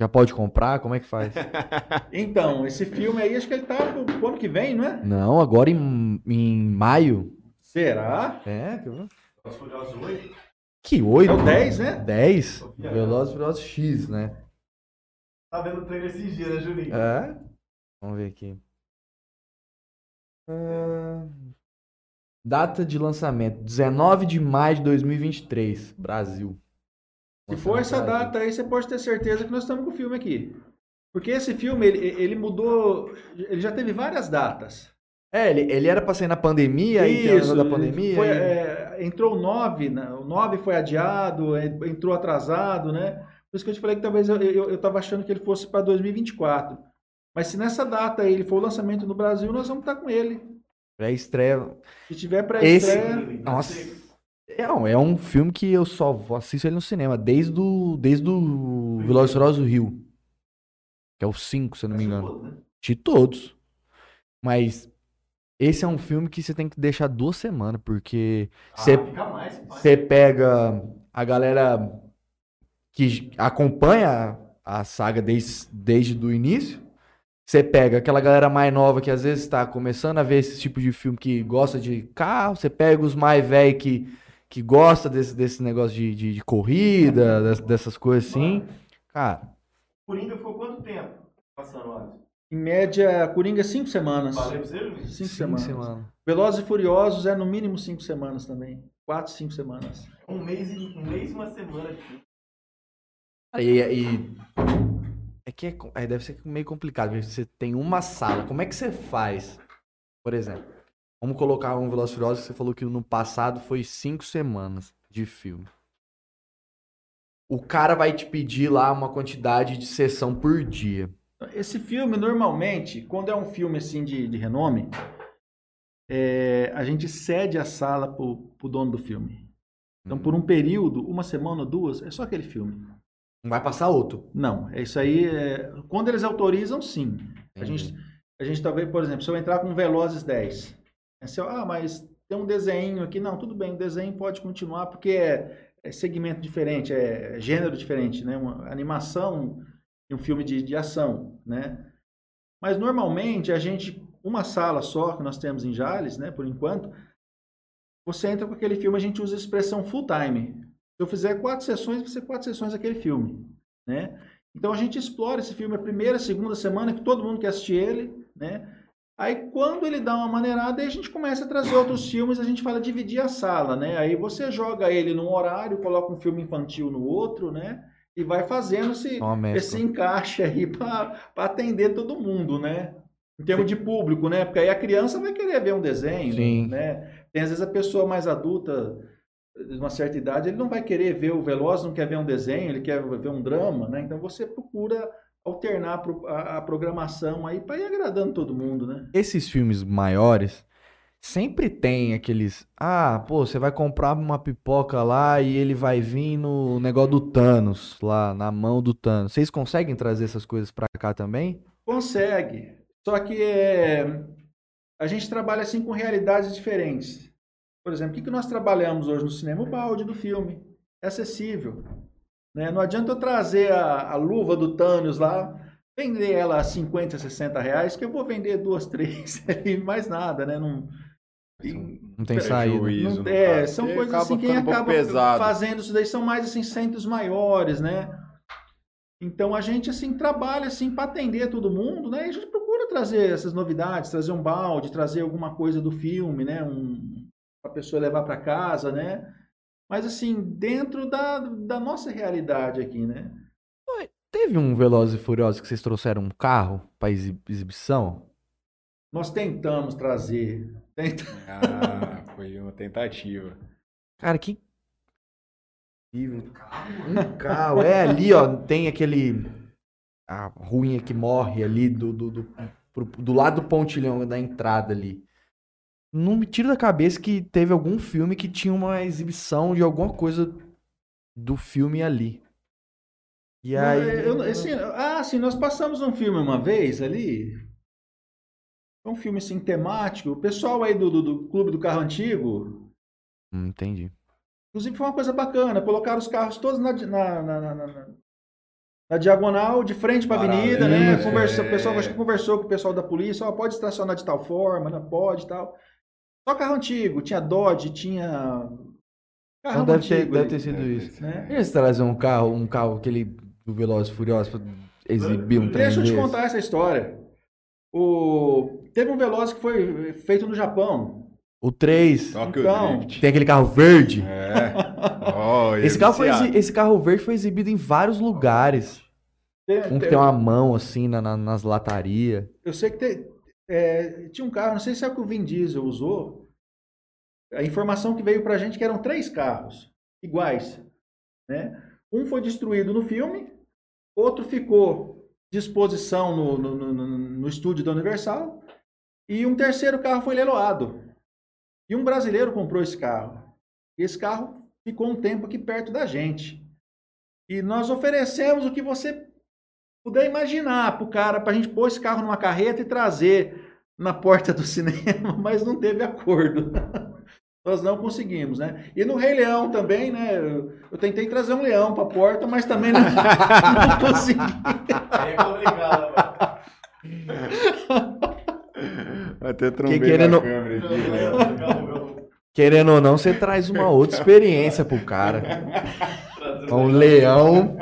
Já pode comprar? Como é que faz? <laughs> Então, esse filme aí, acho que ele tá pro, ano que vem, não é? Não, agora em, em maio. Será? É, que, 8. que 8? É o 10, né? 10? Velozes e Furiosos X, né? Tá vendo o trailer esses dias, né, Juninho? É. Vamos ver aqui. Ah, Data de lançamento: 19 de maio de 2023, Brasil. Se for essa data aí, você pode ter certeza que nós estamos com o filme aqui. Porque esse filme, ele, ele mudou, ele já teve várias datas. É, ele, ele era pra sair na pandemia, aí tem o negócio da pandemia. foi, é, entrou o 9, né? o 9 foi adiado, en- entrou atrasado, né? Por isso que eu te falei que talvez eu, eu, eu tava achando que ele fosse para 2024. Mas se nessa data aí ele for o lançamento no Brasil, nós vamos estar com ele. Pré-estreia. Se tiver Esse- pré-estreia, Nossa. É, não, é um filme que eu só assisto ele no cinema, desde o, desde o Velozes e Furiosos Rio. Que é o 5, se eu não me engano. Né? De todos. Mas esse é um filme que você tem que deixar duas semanas, porque você Ah, pega a galera que acompanha a saga desde, desde o início. Você pega aquela galera mais nova que às vezes está começando a ver esse tipo de filme que gosta de carro. Você pega os mais velhos que, que gosta desse, desse negócio de, de, de corrida, das- dessas coisas assim. Cara, Coringa ficou quanto tempo passando lá? em média, Coringa, cinco semanas. Falei pra você, Juninho? Cinco cinco semanas. semanas. Velozes e Furiosos é no mínimo cinco semanas também. Quatro, cinco semanas. Um mês, e- um mês e uma semana. E, e- é que é é, deve ser meio complicado, porque você tem uma sala. Como é que você faz? Por exemplo, vamos colocar um Velozes Furiosos que você falou que no passado foi cinco semanas de filme. O cara vai te pedir lá uma quantidade de sessão por dia. Esse filme, normalmente, quando é um filme assim de, de renome, é, a gente cede a sala pro, pro dono do filme. Então, por um período, uma semana ou duas, é só aquele filme. Não vai passar outro. Não, é isso aí. é- quando eles autorizam, sim. A gente, a gente talvez, por exemplo, se eu entrar com Velozes 10, é ah, mas tem um desenho aqui. Não, tudo bem, o desenho pode continuar porque é, é segmento diferente, é gênero diferente, né? Uma animação e um filme de, de ação, né? Mas normalmente a gente, uma sala só que nós temos em Jales, né, por enquanto, você entra com aquele filme, a gente usa a expressão full time. Se eu fizer quatro sessões, vai ser quatro sessões daquele filme, né? Então a gente explora esse filme a primeira, segunda semana, que todo mundo quer assistir ele, né? Aí quando ele dá uma maneirada, aí a gente começa a trazer outros filmes, a gente fala dividir a sala, né? Aí você joga ele num horário, coloca um filme infantil no outro, né? E vai fazendo esse, esse encaixe aí para atender todo mundo, né? Em termos de público, né? Porque aí a criança vai querer ver um desenho, Sim. né? Tem às vezes a pessoa mais adulta, de uma certa idade, ele não vai querer ver o Veloz, não quer ver um desenho, ele quer ver um drama, né? Então você procura alternar a, a programação aí para ir agradando todo mundo, né? Esses filmes maiores sempre tem aqueles. Ah, pô, você vai comprar uma pipoca lá e ele vai vir no negócio do Thanos, lá na mão do Thanos. Vocês conseguem trazer essas coisas pra cá também? Consegue. Só que é, a gente trabalha assim com realidades diferentes. Por exemplo, o que, que nós trabalhamos hoje no cinema? O balde do filme. É acessível. Né? Não adianta eu trazer a, a luva do Thanos lá, vender ela a 50, 60 reais, que eu vou vender duas, <laughs> três e mais nada, né? Não, e- Não tem saída. Prejuízo, não- é, são Porque coisas assim, quem um acaba pesado. fazendo isso daí são mais assim, centros maiores, né? Então a gente assim trabalha assim para atender todo mundo, né? E a gente procura trazer essas novidades, trazer um balde, trazer alguma coisa do filme, né? Um para a pessoa levar para casa, né? Mas assim, dentro da, da nossa realidade aqui, né? Teve um Velozes e Furiosos que vocês trouxeram um carro pra exi- exibição? Nós tentamos trazer, tenta- Ah, <laughs> foi uma tentativa. Cara, que. Um carro. É ali, ó. Tem aquele. A ruinha que morre ali do, do, do, pro- do lado do pontilhão da entrada ali. Não me tiro da cabeça que teve algum filme que tinha uma exibição de alguma coisa do filme ali. E aí. Eu- assim, ah, sim, nós passamos um filme uma vez ali. Um filme assim temático. O pessoal aí do, do, do Clube do Carro Antigo, Hum, entendi. inclusive foi uma coisa bacana. Colocaram os carros todos na, na, na, na- na- na diagonal, de frente para a avenida, né? Conversa, é. O pessoal acho que conversou com o pessoal da polícia, ó, pode estacionar de tal forma, não pode e tal. Só carro antigo, tinha Dodge, tinha. Carro Então deve ter, antigo deve ter sido Deve ter isso. sido. né? E eles trazer um carro, um carro aquele do Velozes e Furiosos pra exibir um trem Deixa eu te contar essa história. O... Teve um Veloz que foi feito no Japão. O 3. Tokyo Então. Tem aquele carro verde. É. Ele Esse carro, foi esse carro verde foi exibido em vários lugares. Um que tem uma mão assim na, na- nas latarias. Eu sei que te- é, tinha um carro, não sei se é o que o Vin Diesel usou. A informação que veio pra gente que eram três carros iguais. Né? Um foi destruído no filme, outro ficou de exposição no, no, no- no- no estúdio da Universal, e um terceiro carro foi leiloado. E um brasileiro comprou esse carro. Esse carro ficou um tempo aqui perto da gente. E nós oferecemos o que você puder imaginar pro cara, pra gente pôr esse carro numa carreta e trazer na porta do <laughs> cinema, mas não teve acordo. <laughs> Nós não conseguimos, né? E no Rei Leão também, né? Eu, eu tentei trazer um leão pra porta, mas também não, <laughs> não consegui. Aí é complicado, Até trombei querendo- na câmera aqui, né? mano. Querendo ou não, você traz uma outra experiência pro cara. Um leão,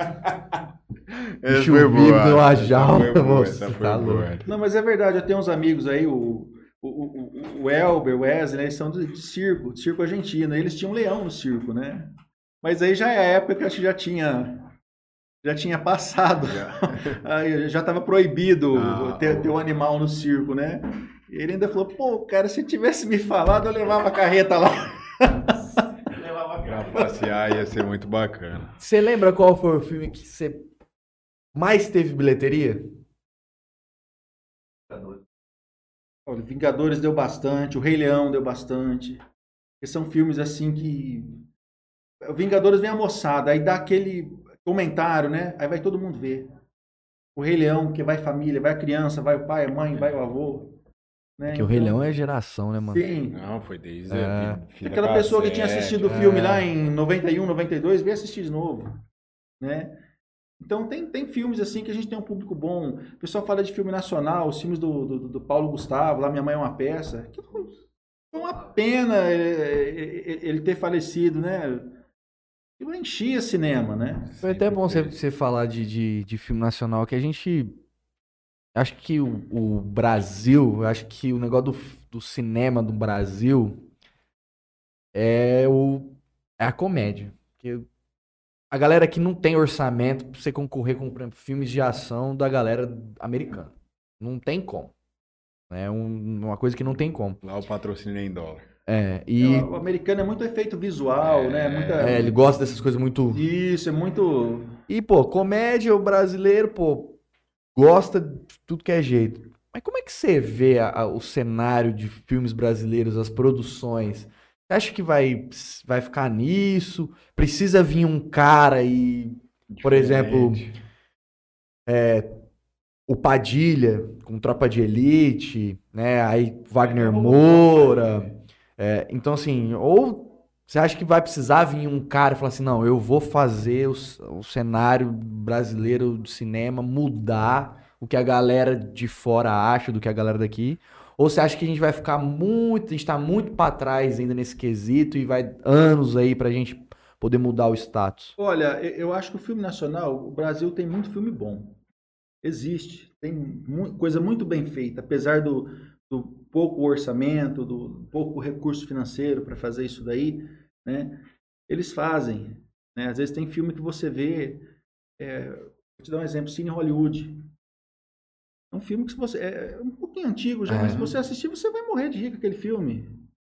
Essa jaula. foi boa, moço, tá boa. louco. Não, mas é verdade, eu tenho uns amigos aí, o, o, o, o Elber, o Wesley, né, eles são de, de circo, de circo argentino. Eles tinham um leão no circo, né? Mas aí já é a época que acho que já tinha. Já tinha passado. <laughs> Aí já estava proibido Ah, ter, ter um animal no circo, né? Ele ainda falou, pô, cara, se tivesse me falado, eu levava a carreta lá. Levava a Pra cara. passear ia ser muito bacana. Você lembra qual foi o filme que você mais teve bilheteria? Olha, Vingadores deu bastante, o Rei Leão deu bastante. Porque são filmes assim que. O Vingadores vem a moçada, aí dá aquele comentário, né? Aí vai todo mundo ver. O Rei Leão, que vai família, vai a criança, vai o pai, a mãe, vai o avô. Né? Porque o Rei Então, Leão é geração, né, mano? Sim. Não, foi desde É. Aquela pessoa que tinha cassete, assistido o é. filme lá em 91, 92, veio assistir de novo. Né? Então tem, tem filmes assim que a gente tem um público bom. O pessoal fala de filme nacional, os filmes do, do, do Paulo Gustavo, lá Minha Mãe é uma Peça. Que foi uma pena eh, eh, ele ter falecido, né? Aquilo enchia cinema, né? Foi até bom você, você falar de, de, de filme nacional, que a gente. Acho que o, o Brasil, eu acho que o negócio do, do cinema do Brasil é, o, é a comédia. Porque a galera que não tem orçamento pra você concorrer com por exemplo, filmes de ação da galera americana. Não tem como. É um- uma coisa que não tem como. Lá o patrocínio é em dólar. É, e O americano é muito efeito visual, né? Muita... é, ele gosta dessas coisas muito. Isso, é muito. E, pô, comédia, o brasileiro, pô, gosta de tudo que é jeito. Mas como é que você vê a- a- o cenário de filmes brasileiros, as produções? Você acha que vai, vai ficar nisso? Precisa vir um cara e, por exemplo, Diferente. o Padilha, com Tropa de Elite, né? Aí Wagner Moura, É, então, assim, ou você acha que vai precisar vir um cara e falar assim, não, eu vou fazer o, o cenário brasileiro do cinema mudar o que a galera de fora acha do que a galera daqui? Ou você acha que a gente vai ficar muito, a gente tá muito pra trás ainda nesse quesito e vai anos aí pra gente poder mudar o status? Olha, eu acho que o filme nacional, o Brasil tem muito filme bom. Existe. Tem coisa muito bem feita, apesar do, do pouco orçamento, do pouco recurso financeiro para fazer isso daí, né? Eles fazem. Né? Às vezes tem filme que você vê. é, vou te dar um exemplo: Cine Hollywood. É um filme que se você. É um pouquinho antigo já, É. mas se você assistir, você vai morrer de rir com aquele filme.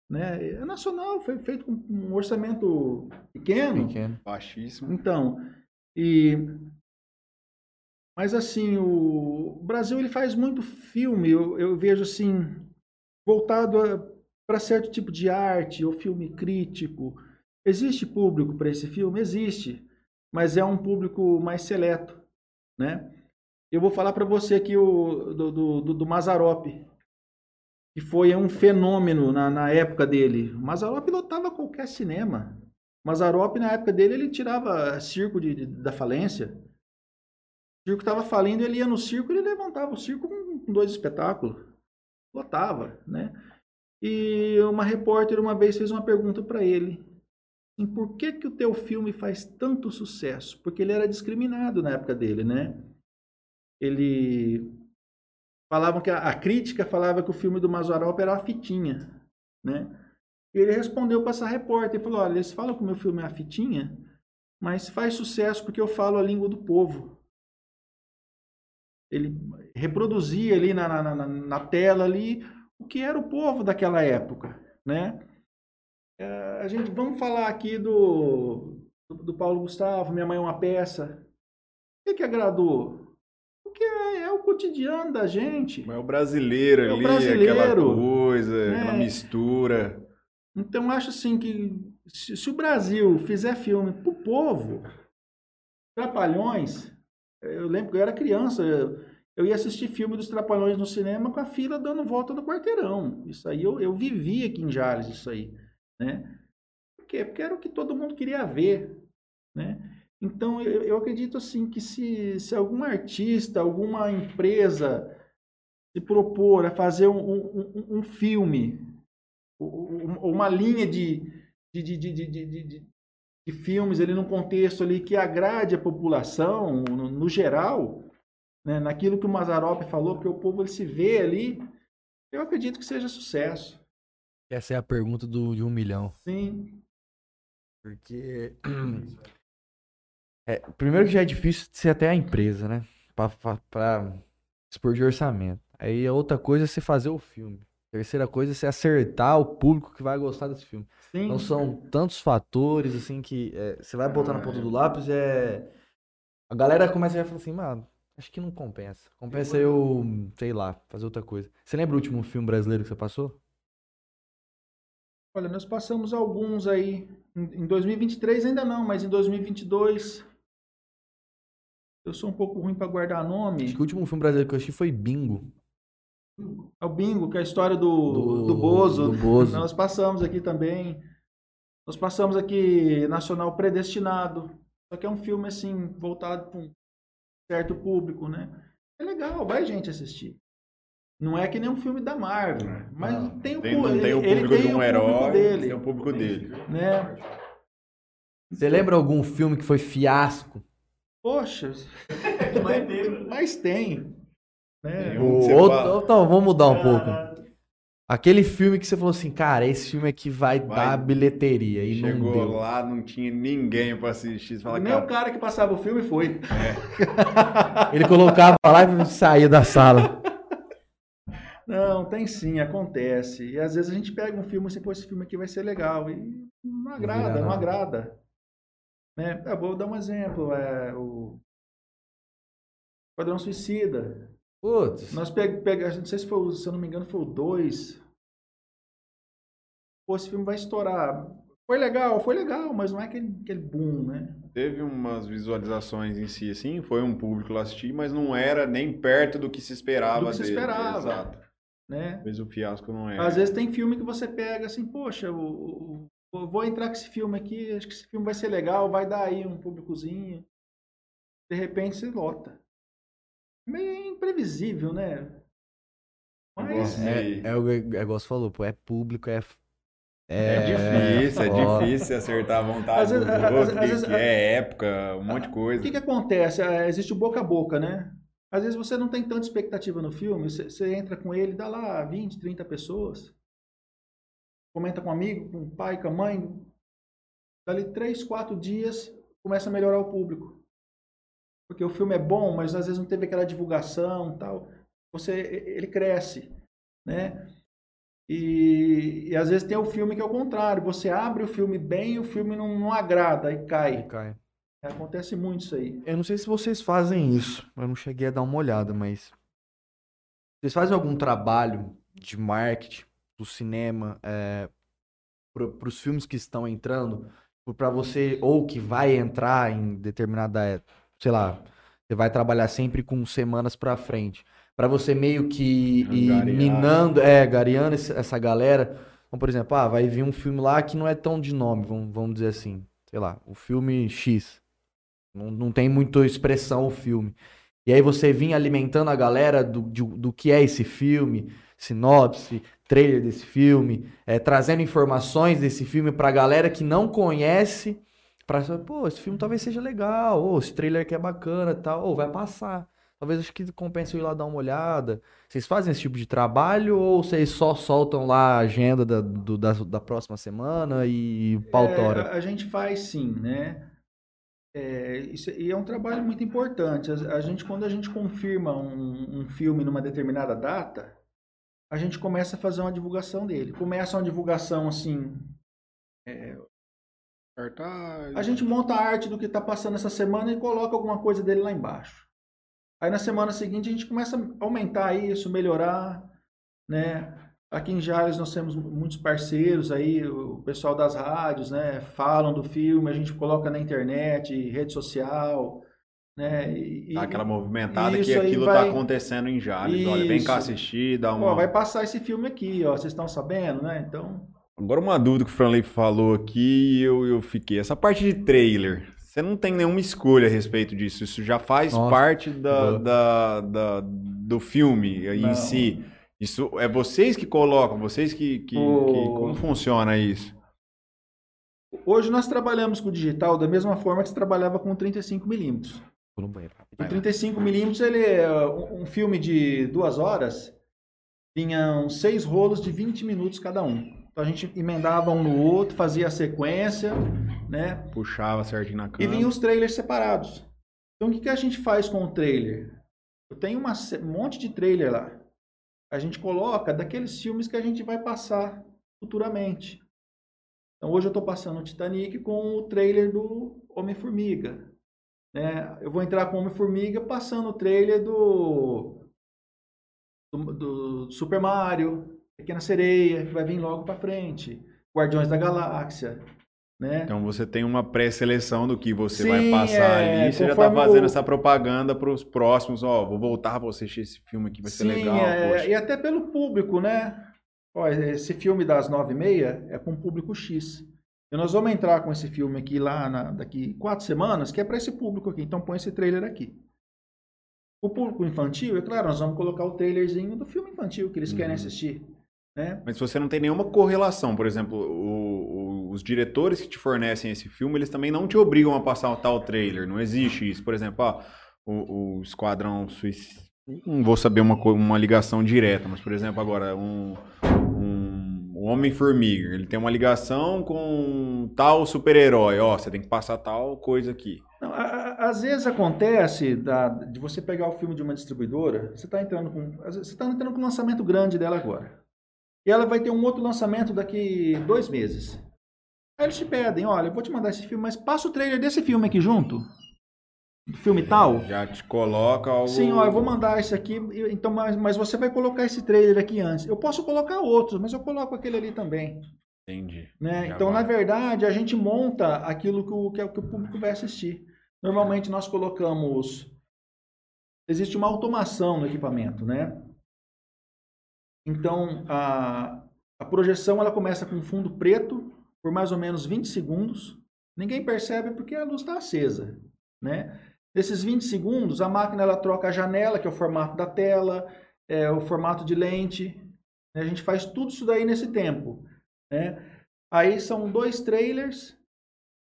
Né? É nacional, foi feito com um orçamento pequeno. Pequeno. Baixíssimo. Então, e mas assim, o Brasil ele faz muito filme, eu, eu vejo assim, voltado para certo tipo de arte ou filme crítico. Existe público para esse filme? Existe, mas é um público mais seleto, né? Eu vou falar para você aqui o, do, do, do, do Mazzaropi, que foi um fenômeno na, na época dele. O Mazzaropi lotava qualquer cinema. Mazzaropi, na época dele, ele tirava circo de, de- da falência. O circo estava falindo, ele ia no circo, ele levantava o circo com, com dois espetáculos. Lotava, né? E uma repórter uma vez fez uma pergunta para ele. Assim, por que, que o teu filme faz tanto sucesso? Porque ele era discriminado na época dele, né? Ele... Falavam que a, a crítica falava que o filme do Mazzaropi era uma fitinha, né? E ele respondeu para essa repórter e falou: Olha, eles falam que o meu filme é a fitinha, mas faz sucesso porque eu falo a língua do povo. Ele reproduzia ali na, na, na, na tela ali o que era o povo daquela época, né? É, a gente vamos falar aqui do, do, do Paulo Gustavo, Minha Mãe é uma Peça. O que, que agradou? O cotidiano da gente. Mas é o brasileiro É o ali, brasileiro. aquela coisa, É. aquela mistura. Então eu acho assim que se, se o Brasil fizer filme pro povo, Trapalhões, eu lembro que eu era criança, eu, eu ia assistir filme dos Trapalhões no cinema com a fila dando volta no quarteirão. Isso aí eu, eu vivi aqui em Jales, isso aí, né? Por quê? Porque era o que todo mundo queria ver, né? Então eu, eu acredito assim que se, se algum artista, alguma empresa se propor a fazer um, um, um- um filme u- u- uma linha de, de, de, de, de, de, de- de- de filmes ali num contexto ali que agrade a população no, no geral, né, naquilo que o Mazarop falou, porque o povo ele se vê ali, eu acredito que seja sucesso. Essa é a pergunta do, de um milhão. Sim, Porque. <clears throat> É, primeiro que já é difícil de ser até a empresa, né? Pra dispor de orçamento. Aí a outra coisa é você fazer o filme. Terceira coisa é você acertar o público que vai gostar desse filme. sim. Então são tantos fatores, assim, que é, você vai botar na ponta do lápis, é. A galera começa a falar assim, mano, acho que não compensa. Compensa eu, sei lá, fazer outra coisa. Você lembra o último filme brasileiro que você passou? Olha, nós passamos alguns aí. Em 2023 ainda não, mas em 2022 eu sou um pouco ruim para guardar nome. Acho que o último filme brasileiro que eu assisti foi Bingo. É o Bingo, que é a história do, Do- do, Bozo. do Bozo. Nós passamos aqui também. Nós passamos aqui Nacional Predestinado. Só que é um filme, assim, voltado para um certo público, né? É legal, vai gente assistir. Não é que nem um filme da Marvel, mas Não. tem o, Tem, não tem o ele- público ele de tem um o herói, público dele, tem o público dele. né? Você lembra algum filme que foi fiasco? Poxa, <laughs> mas tem. Né? Tem O que você outro, fala. então, vamos mudar um pouco. Aquele filme que você falou assim, cara, esse filme aqui vai, Vai- dar bilheteria e não Chegou deu. lá, não tinha ninguém pra assistir. Você fala, Nem o cara, cara que passava o filme foi. <laughs> Ele colocava lá e saía da sala. <laughs> Não, tem sim, acontece. E às vezes a gente pega um filme assim, pô, esse filme aqui vai ser legal. E não agrada, não nada. agrada. Né? Eu vou dar um exemplo. É, o Padrão Suicida. Putz, Nós pegamos, não sei se foi, o- se eu não me engano, foi o 2. Pô, esse filme vai estourar. Foi legal, foi legal, mas não é aquele, aquele boom, né? teve umas visualizações em si, assim, foi um público lá assistir, mas não era nem perto do que se esperava Do que se dele. esperava. Exato. né? Às vezes o fiasco não é. Às vezes tem filme que você pega assim, poxa, eu- eu vou entrar com esse filme aqui, acho que esse filme vai ser legal, vai dar aí um públicozinho. De repente você lota. Meio imprevisível, né? Mas Sim. É, é, o é igual você falou, pô, é público, é. É difícil, é, difícil acertar a vontade Às vezes- do às- outro, às vezes- que é época, um monte de o coisa. que, que acontece? Ah, Existe o boca a boca, né? Às vezes você não tem tanta expectativa no filme, você, você entra com ele, dá lá 20, 30 pessoas, comenta com um amigo, com o pai, com a mãe, dali 3, 4 dias começa a melhorar o público. Porque o filme é bom, mas às vezes não teve aquela divulgação tal. Você, ele cresce, né? E, e às vezes tem o filme que é o contrário. Você abre o filme bem e o filme não, não agrada e cai. Cai. Acontece muito isso aí. Eu não sei se vocês fazem isso. Eu não cheguei a dar uma olhada, mas. Vocês fazem algum trabalho de marketing do cinema é, para os filmes que estão entrando? Para você, ou que vai entrar em determinada. é, Sei lá, você vai trabalhar sempre com semanas para frente. Para você meio que ir Angariar. minando, é, gareando essa galera. Então, por exemplo, ah, vai vir um filme lá que não é tão de nome, vamos, vamos dizer assim. Sei lá, o filme X. Não, não tem muita expressão o filme. E aí você vinha alimentando a galera do, de- do que é esse filme, sinopse, trailer desse filme, é, trazendo informações desse filme pra galera que não conhece, pra saber, pô, esse filme talvez seja legal, ou esse trailer aqui é bacana tal, ou vai passar. Talvez acho que compensa eu ir lá dar uma olhada. Vocês fazem esse tipo de trabalho ou vocês só soltam lá a agenda da, do- da, da próxima semana e pau É, a, a gente faz sim, né? É, isso, e é um trabalho muito importante. A, a gente, quando a gente confirma um, um filme numa determinada data, a gente começa a fazer uma divulgação dele. Começa uma divulgação assim. Cartaz. A gente monta a arte do que está passando essa semana e coloca alguma coisa dele lá embaixo. Aí na semana seguinte a gente começa a aumentar isso, melhorar, né? Aqui em Jales nós temos muitos parceiros aí, o pessoal das rádios, né? Falam do filme, a gente coloca na internet, rede social, né? E, Dá aquela movimentada que aquilo vai- tá acontecendo em Jales. Olha, vem cá assistir, dá ó, uma. vai passar esse filme aqui, ó. Vocês estão sabendo, né? Então, Agora uma dúvida que o Franley falou aqui e eu, eu fiquei. Essa parte de trailer, você não tem nenhuma escolha a respeito disso. Isso já faz Nossa, parte da, da, da- do filme em Não. si. Isso é vocês que colocam, vocês que, que, O- que- como funciona isso? hoje nós trabalhamos com o digital da mesma forma que se trabalhava com o 35mm. Vou no banheiro. O 35mm, ele é um filme de duas horas, tinham seis rolos de 20 minutos cada um. Então a gente emendava um no outro, fazia a sequência, né? Puxava certinho na E câmera. vinham os trailers separados. Então o que, que a gente faz com o trailer? Eu tenho uma um monte de trailer lá. A gente coloca daqueles filmes que a gente vai passar futuramente. Então hoje eu estou passando o Titanic com o trailer do Homem-Formiga. Né? Eu vou entrar com Homem-Formiga passando o trailer do, do, do Super Mario, Pequena Sereia, que vai vir logo para frente. Guardiões da Galáxia. Né? Então você tem uma pré-seleção do que você vai Sim, passar é, ali. Você já tá conforme fazendo o- essa propaganda para os próximos. Ó, vou voltar, vou assistir esse filme aqui, vai ser Sim, legal. é, e até pelo público, né? Ó, esse filme das nove e meia é com público X. E nós vamos entrar com esse filme aqui lá na- daqui quatro semanas, que é para esse público aqui. Então põe esse trailer aqui. O público infantil, é claro, nós vamos colocar o trailerzinho do filme infantil que eles querem Uhum. assistir. Né? Mas se você não tem nenhuma correlação, por exemplo, o- o- os diretores que te fornecem esse filme, eles também não te obrigam a passar o tal trailer. Não existe isso. Por exemplo, ó, o, o Esquadrão Suicida. Não vou saber uma, uma ligação direta, mas, por exemplo, agora, um, um o Homem-Formiga. Ele tem uma ligação com tal super-herói. Ó, você tem que passar tal coisa aqui. Não, a- a- às vezes acontece da- de você pegar o filme de uma distribuidora, você está entrando com. Você está entrando com um lançamento grande dela agora. E ela vai ter um outro lançamento daqui dois meses. Aí eles te pedem, olha, eu vou te mandar esse filme, mas passa o trailer desse filme aqui junto. Filme tal. Já te coloca algo. Sim, ó, eu vou mandar esse aqui, então, mas, mas você vai colocar esse trailer aqui antes. Eu posso colocar outros, mas eu coloco aquele ali também. Entendi. Né? Então, vai. na verdade, a gente monta aquilo que o, que, o- que o público vai assistir. Normalmente nós colocamos. Existe uma automação no equipamento, né? Então, a, a projeção ela começa com fundo preto por mais ou menos 20 segundos. Ninguém percebe porque a luz está acesa, né? Nesses 20 segundos, a máquina ela troca a janela, que é o formato da tela, é, o formato de lente. né? A gente faz tudo isso daí nesse tempo. Né? Aí são dois trailers,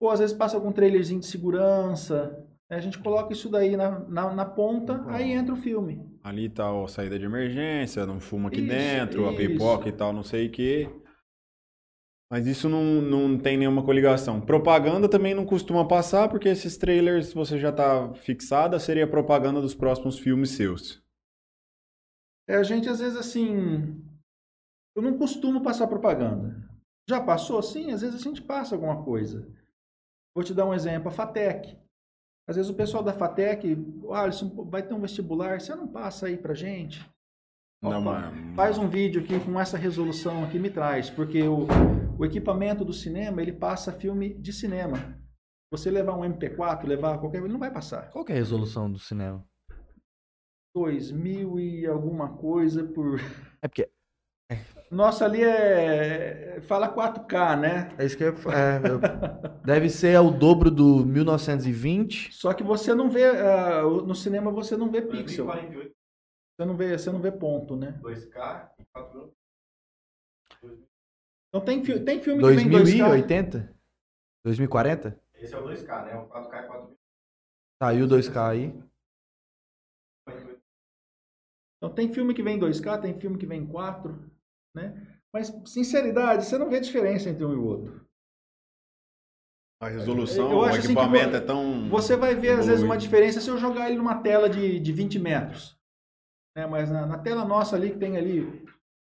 ou às vezes passa algum trailerzinho de segurança. né? A gente coloca isso daí na, na, na ponta, aí entra o filme. Ali tá a saída de emergência, não fuma aqui Isso, dentro, a isso. pipoca e tal, não sei o quê. Mas isso não, não tem nenhuma coligação. Propaganda também não costuma passar, porque esses trailers você já tá fixada, seria propaganda dos próximos filmes seus. É, a gente, às vezes, assim. Eu não costumo passar propaganda. Já passou? Sim, às vezes a gente passa alguma coisa. Vou te dar um exemplo: a FATEC. Às vezes o pessoal da FATEC, Alisson, vai ter um vestibular, você não passa aí pra gente? Não, Opa, mas- Faz um vídeo aqui com essa resolução aqui, me traz, porque o, o equipamento do cinema, ele passa filme de cinema. Você levar um MP4, levar qualquer, ele não vai passar. Qual que é a resolução do cinema? 2000 e alguma coisa por <laughs> É porque Nossa, ali é. Fala 4K, né? é isso que é, eu- deve ser o dobro do 1920. Só que você não vê. o- no cinema você não vê pixel. 2048, Você não vê, você não vê ponto, né? 2K e 4 Então tem, fi- tem filme que vem 2K. 2080? 2040? Esse é o 2K, né? O 4K é 4 Saiu 2K aí. Então tem filme que vem 2K, tem filme que vem 4, né? Mas, sinceridade, você não vê diferença entre um e o outro. A resolução, Eu o acho assim que equipamento vo- é tão. Você vai ver, às vezes, uma evoluído. diferença se eu jogar ele numa tela de, de 20 metros. Né? Mas na, na tela nossa ali, que tem ali,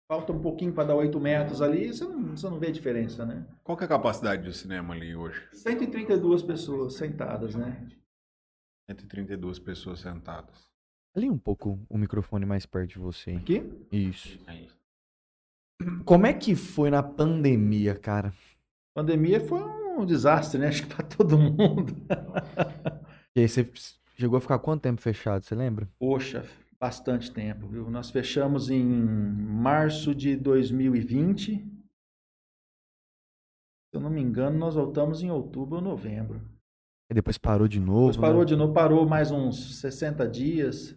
falta um pouquinho para dar 8 metros ali, você não, você não vê diferença, né? Qual que é a capacidade do cinema ali hoje? 132 pessoas sentadas, né? 132 pessoas sentadas. Ali um pouco o microfone mais perto de você. Aqui? Isso. Aí. Como é que foi na pandemia, cara? pandemia foi um desastre, né? Acho que para todo mundo. <laughs> E aí você chegou a ficar quanto tempo fechado, você lembra? Poxa, bastante tempo, viu? Nós fechamos em março de 2020. Se eu não me engano, nós voltamos em outubro ou novembro. E depois parou de novo. Depois parou né? de novo, parou mais uns 60 dias.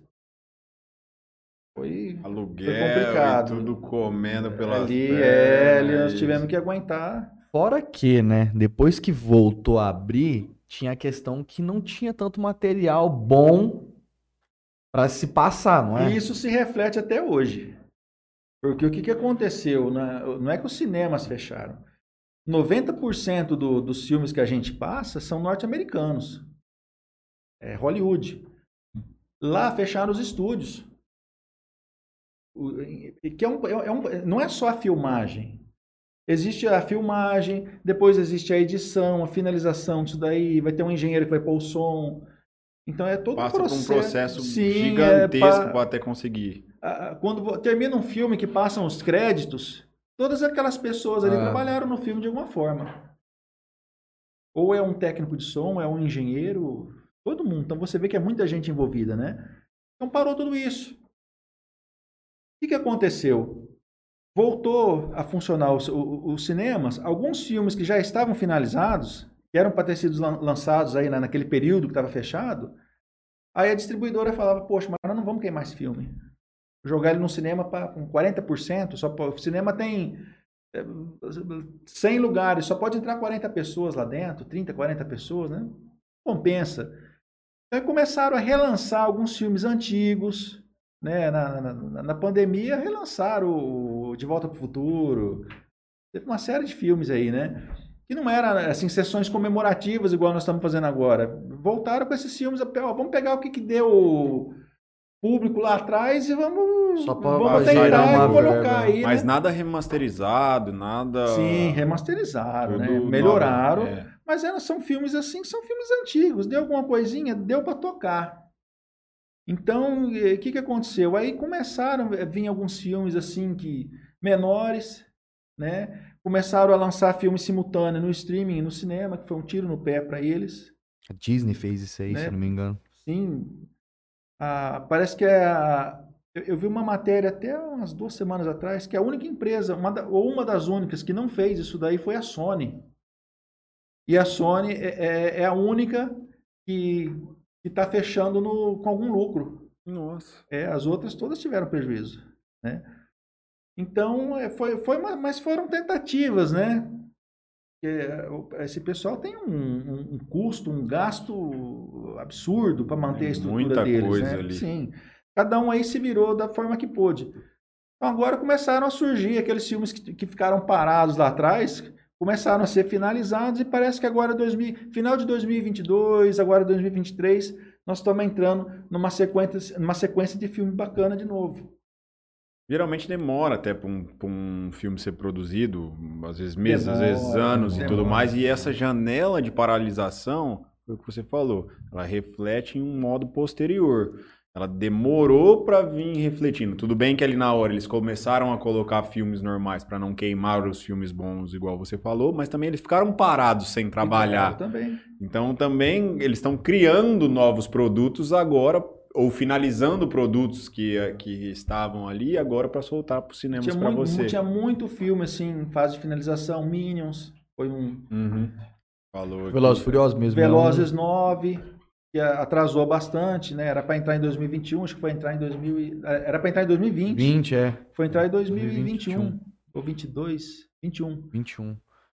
Foi Aluguel Foi complicado. e tudo comendo pelas ali, pernas, é, ali nós tivemos que aguentar. Fora que, né, depois que voltou a abrir, tinha a questão que não tinha tanto material bom pra se passar, não é? E isso se reflete até hoje. Porque o que, que aconteceu? né? Não é que os cinemas fecharam. 90% do, dos filmes que a gente passa são norte-americanos. É Hollywood. Lá fecharam os estúdios. O- que é um- é um- não é só a filmagem. Existe a filmagem, depois existe a edição, a finalização disso daí, vai ter um engenheiro que vai pôr o som. Então é todo Passa um por processo. um processo Sim, é gigantesco pa- para até conseguir. quando termina um filme que passam os créditos, todas aquelas pessoas ali Ah. trabalharam no filme de alguma forma. Ou é um técnico de som, é um engenheiro, todo mundo. Então você vê que é muita gente envolvida, né? Então parou tudo isso. O que, que aconteceu? Voltou a funcionar os, os cinemas. Alguns filmes que já estavam finalizados, que eram para ter sido lan- lançados aí na- naquele período que estava fechado, aí a distribuidora falava, poxa, mas nós não vamos queimar esse filme jogar ele no cinema pra, com 40%, só o cinema tem é, 100 lugares, só pode entrar 40 pessoas lá dentro, 30, 40 pessoas, né? Compensa. Então começaram a relançar alguns filmes antigos, né? Na, na- na pandemia relançaram o De Volta para o Futuro, teve uma série de filmes aí, né? Que não eram assim sessões comemorativas igual nós estamos fazendo agora. Voltaram com esses filmes, ó, vamos pegar o que, que deu público lá atrás e vamos, Só pra vamos tentar uma e colocar verba. aí, Mas né? nada remasterizado, nada. Sim, remasterizaram, né? Melhoraram. novo. É. Mas eram, são filmes assim, são filmes antigos. Deu alguma coisinha, deu para tocar. Então, o que, que aconteceu? Aí começaram a vir alguns filmes assim que menores, né? Começaram a lançar filmes simultâneos no streaming, e no cinema, que foi um tiro no pé para eles. A Disney fez isso aí, Né? se eu não me engano. Sim. Ah, parece que é a, Eu, eu vi uma matéria até umas duas semanas atrás que a única empresa, uma da- ou uma das únicas que não fez isso daí foi a Sony. E a Sony é, é- é a única que está fechando no- com algum lucro. Nossa. É, as outras todas tiveram prejuízo, né? Então, é, foi, foi uma- mas foram tentativas, né? Esse pessoal tem um, um- um custo, um gasto absurdo para manter É a estrutura muita deles, coisa né? ali. Sim. Cada um aí se virou da forma que pôde. Então, agora começaram a surgir aqueles filmes que, que ficaram parados lá atrás, começaram a ser finalizados e parece que agora, 2000, final de 2022, agora 2023, nós estamos entrando numa sequência, numa sequência de filme bacana de novo. Geralmente demora até para um, um filme ser produzido, às vezes meses, às vezes Demora, anos e tudo demora. mais. E essa janela de paralisação, foi o que você falou, ela reflete em um modo posterior. Ela demorou para vir refletindo. Tudo bem que ali na hora eles começaram a colocar filmes normais para não queimar os filmes bons, igual você falou, mas também eles ficaram parados sem trabalhar. Então também eles estão criando novos produtos agora, ou finalizando produtos que, que estavam ali agora para soltar para os cinemas Tinha para muito, você. tinha muito filme assim, em fase de finalização. Minions, foi um. Uhum. Falou. Velozes e Furiosos mesmo. é um- Velozes 9, que atrasou bastante, né? Era para entrar em 2021, acho que foi entrar em 2000, e- eh, era para entrar em 2020, 20, é. foi entrar em 2021 2021. ou 22, 21. 21.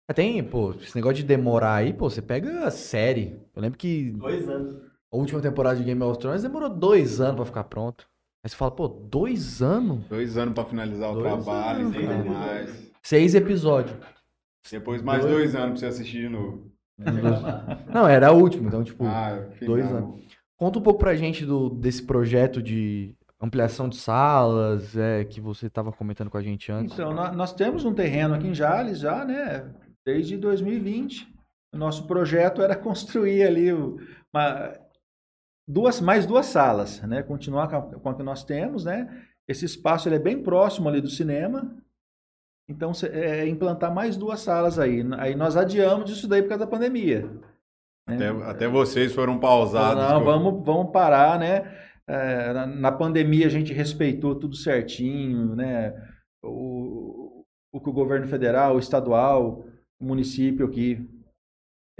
É, Tem, pô, esse negócio de demorar aí, pô, você pega a série. Eu lembro que Dois anos. A última temporada de Game of Thrones demorou dois anos pra ficar pronto. Aí você fala, pô, dois anos? Dois anos para finalizar o Dois trabalho anos, e tudo mais. Seis episódios. Depois mais Dois- dois anos para você assistir de novo. Não, era a última, então, tipo, Ah, dois anos. conta um pouco pra gente do, desse projeto de ampliação de salas, é, que você tava comentando com a gente antes. Então, nó- nós temos um terreno aqui em Jales já, né? Desde 2020. O nosso projeto era <laughs> construir ali o- uma- duas, mais duas salas, né? Continuar com a que nós temos, né? Esse espaço ele é bem próximo ali do cinema. Então, cê- é implantar mais duas salas aí. Aí nós adiamos isso daí por causa da pandemia. né? Até, até vocês foram pausados. Não, com- vamos, vamos parar, né? É, na, na pandemia a gente respeitou tudo certinho, né? O, o que o governo federal, o estadual, o município aqui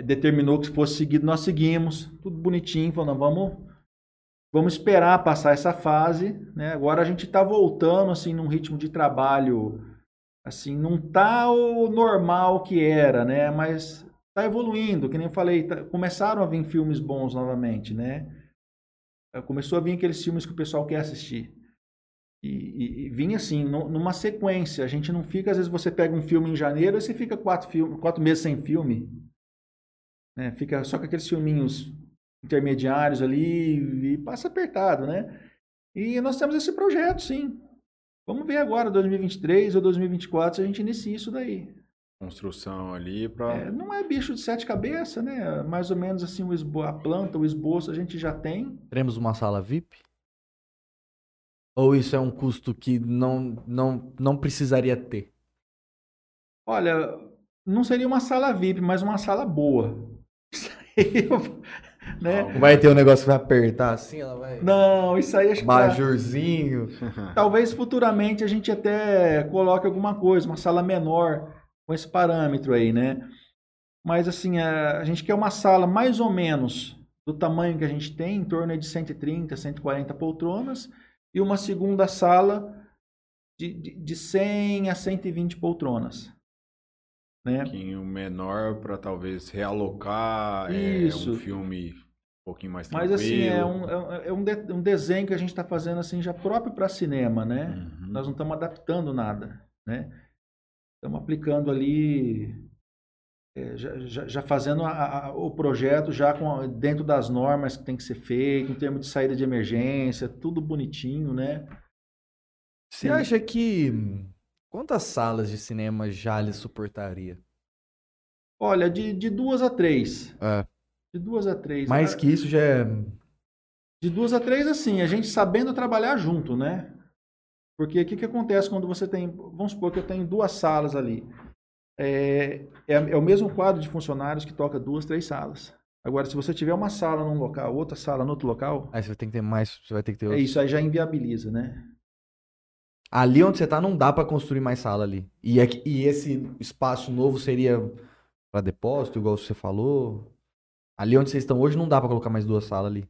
determinou que fosse seguido, nós seguimos, tudo bonitinho, falando, vamos, vamos esperar passar essa fase, né? Agora a gente está voltando assim num ritmo de trabalho, assim, não tá o normal que era, né? Mas tá evoluindo, que nem eu falei, tá- começaram a vir filmes bons novamente, né? Eh, Começou a vir aqueles filmes que o pessoal quer assistir. E, e, e vinha assim, nu- numa sequência. A gente não fica, às vezes você pega um filme em janeiro e você fica quatro, filme, quatro meses sem filme. Né? Fica só com aqueles filminhos intermediários ali e passa apertado, né? E nós temos esse projeto, sim. Vamos ver agora, 2023 ou 2024, se a gente inicia isso daí. Construção ali para. É, não é bicho de sete cabeças, né? Mais ou menos assim, o esbo- a planta, o esboço a gente já tem. Teremos uma sala VIP? Ou isso é um custo que não, não, não precisaria ter? Olha, não seria uma sala VIP, mas uma sala boa. <laughs> Né? Vai ter um negócio que vai apertar assim, ela vai. Não, isso aí acho que tá- Bajurzinho. <laughs> talvez futuramente a gente até coloque alguma coisa, uma sala menor com esse parâmetro aí, né? Mas assim, a, a gente quer uma sala mais ou menos do tamanho que a gente tem, em torno de 130, 140 poltronas, e uma segunda sala de, de, de 100 a 120 poltronas. Né? um pouquinho menor para talvez realocar é, Isso. um filme um pouquinho mais Mas tranquilo. assim, é um, é um- é um, de- um desenho que a gente está fazendo assim já próprio para cinema, né? Uhum. Nós não estamos adaptando nada, né? Estamos aplicando ali, é, já, já- já fazendo a- a- o projeto já com, dentro das normas que tem que ser feito, em termos de saída de emergência, tudo bonitinho, né? Você Sim. acha que. Quantas salas de cinema já lhe suportaria? Olha, de, de duas a três. É. De duas a três. Mais Ah, que isso já é. De duas a três, assim, a gente sabendo trabalhar junto, né? Porque o que, que acontece quando você tem. Vamos supor que eu tenho duas salas ali. É, é, é o mesmo quadro de funcionários que toca duas, três salas. Agora, se você tiver uma sala num local, outra sala no outro local, Aí você vai ter que ter mais. Você vai ter que ter é outros. isso aí já inviabiliza, né? Ali onde você tá, não dá pra construir mais sala ali. E, é que- e esse espaço novo seria pra depósito, igual você falou. Ali onde vocês estão hoje, não dá pra colocar mais duas salas ali.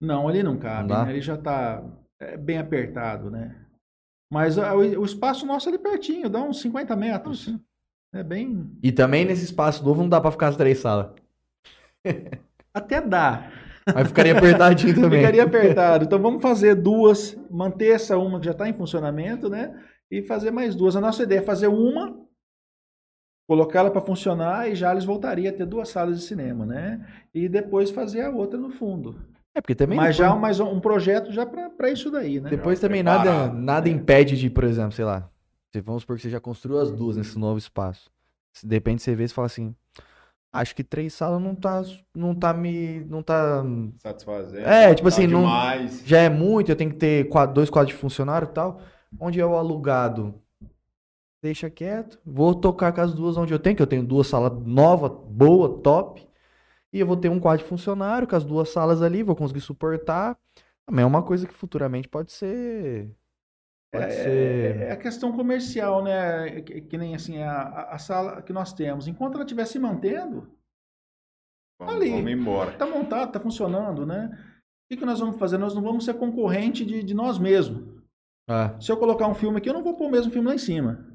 Não, ali não Não cabe, dá? né? Ele já tá é, bem apertado, né? Mas ah, o, o espaço nosso é ali pertinho, dá uns 50 metros. É bem. E também nesse espaço novo não dá pra ficar as três salas. <laughs> Até dá. Aí ficaria apertadinho também. Ficaria apertado. Então vamos fazer duas, manter essa uma que já está em funcionamento, né? E fazer mais duas. A nossa ideia é fazer uma, colocá-la para funcionar e já eles voltaria a ter duas salas de cinema, né? E depois fazer a outra no fundo. É, porque também Mas depois, já mais um projeto já para isso daí, né? depois Já também nada, preparado, nada impede de, por exemplo, sei lá, vamos supor que você já construiu as duas nesse novo espaço. Se de repente você vê e fala assim, acho que três salas não tá, não tá me, não tá, Satisfazendo. É, tipo tá assim, não- já é muito, eu tenho que ter quadro- dois quadros de funcionário e tal, onde é o alugado, deixa quieto, vou tocar com as duas onde eu tenho, que eu tenho duas salas novas, boa, top, e eu vou ter um quadro de funcionário com as duas salas ali, vou conseguir suportar. Também é uma coisa que futuramente pode ser. Pode É, ser. é a questão comercial, né? Que, que nem assim, a, a- sala que nós temos. Enquanto ela estiver se mantendo, Vamos, ali. vamos embora. Tá montado, tá funcionando, né? O que, que nós vamos fazer? Nós não vamos ser concorrente de, de nós mesmos. Ah, Se eu colocar um filme aqui, eu não vou pôr o mesmo filme lá em cima. <laughs>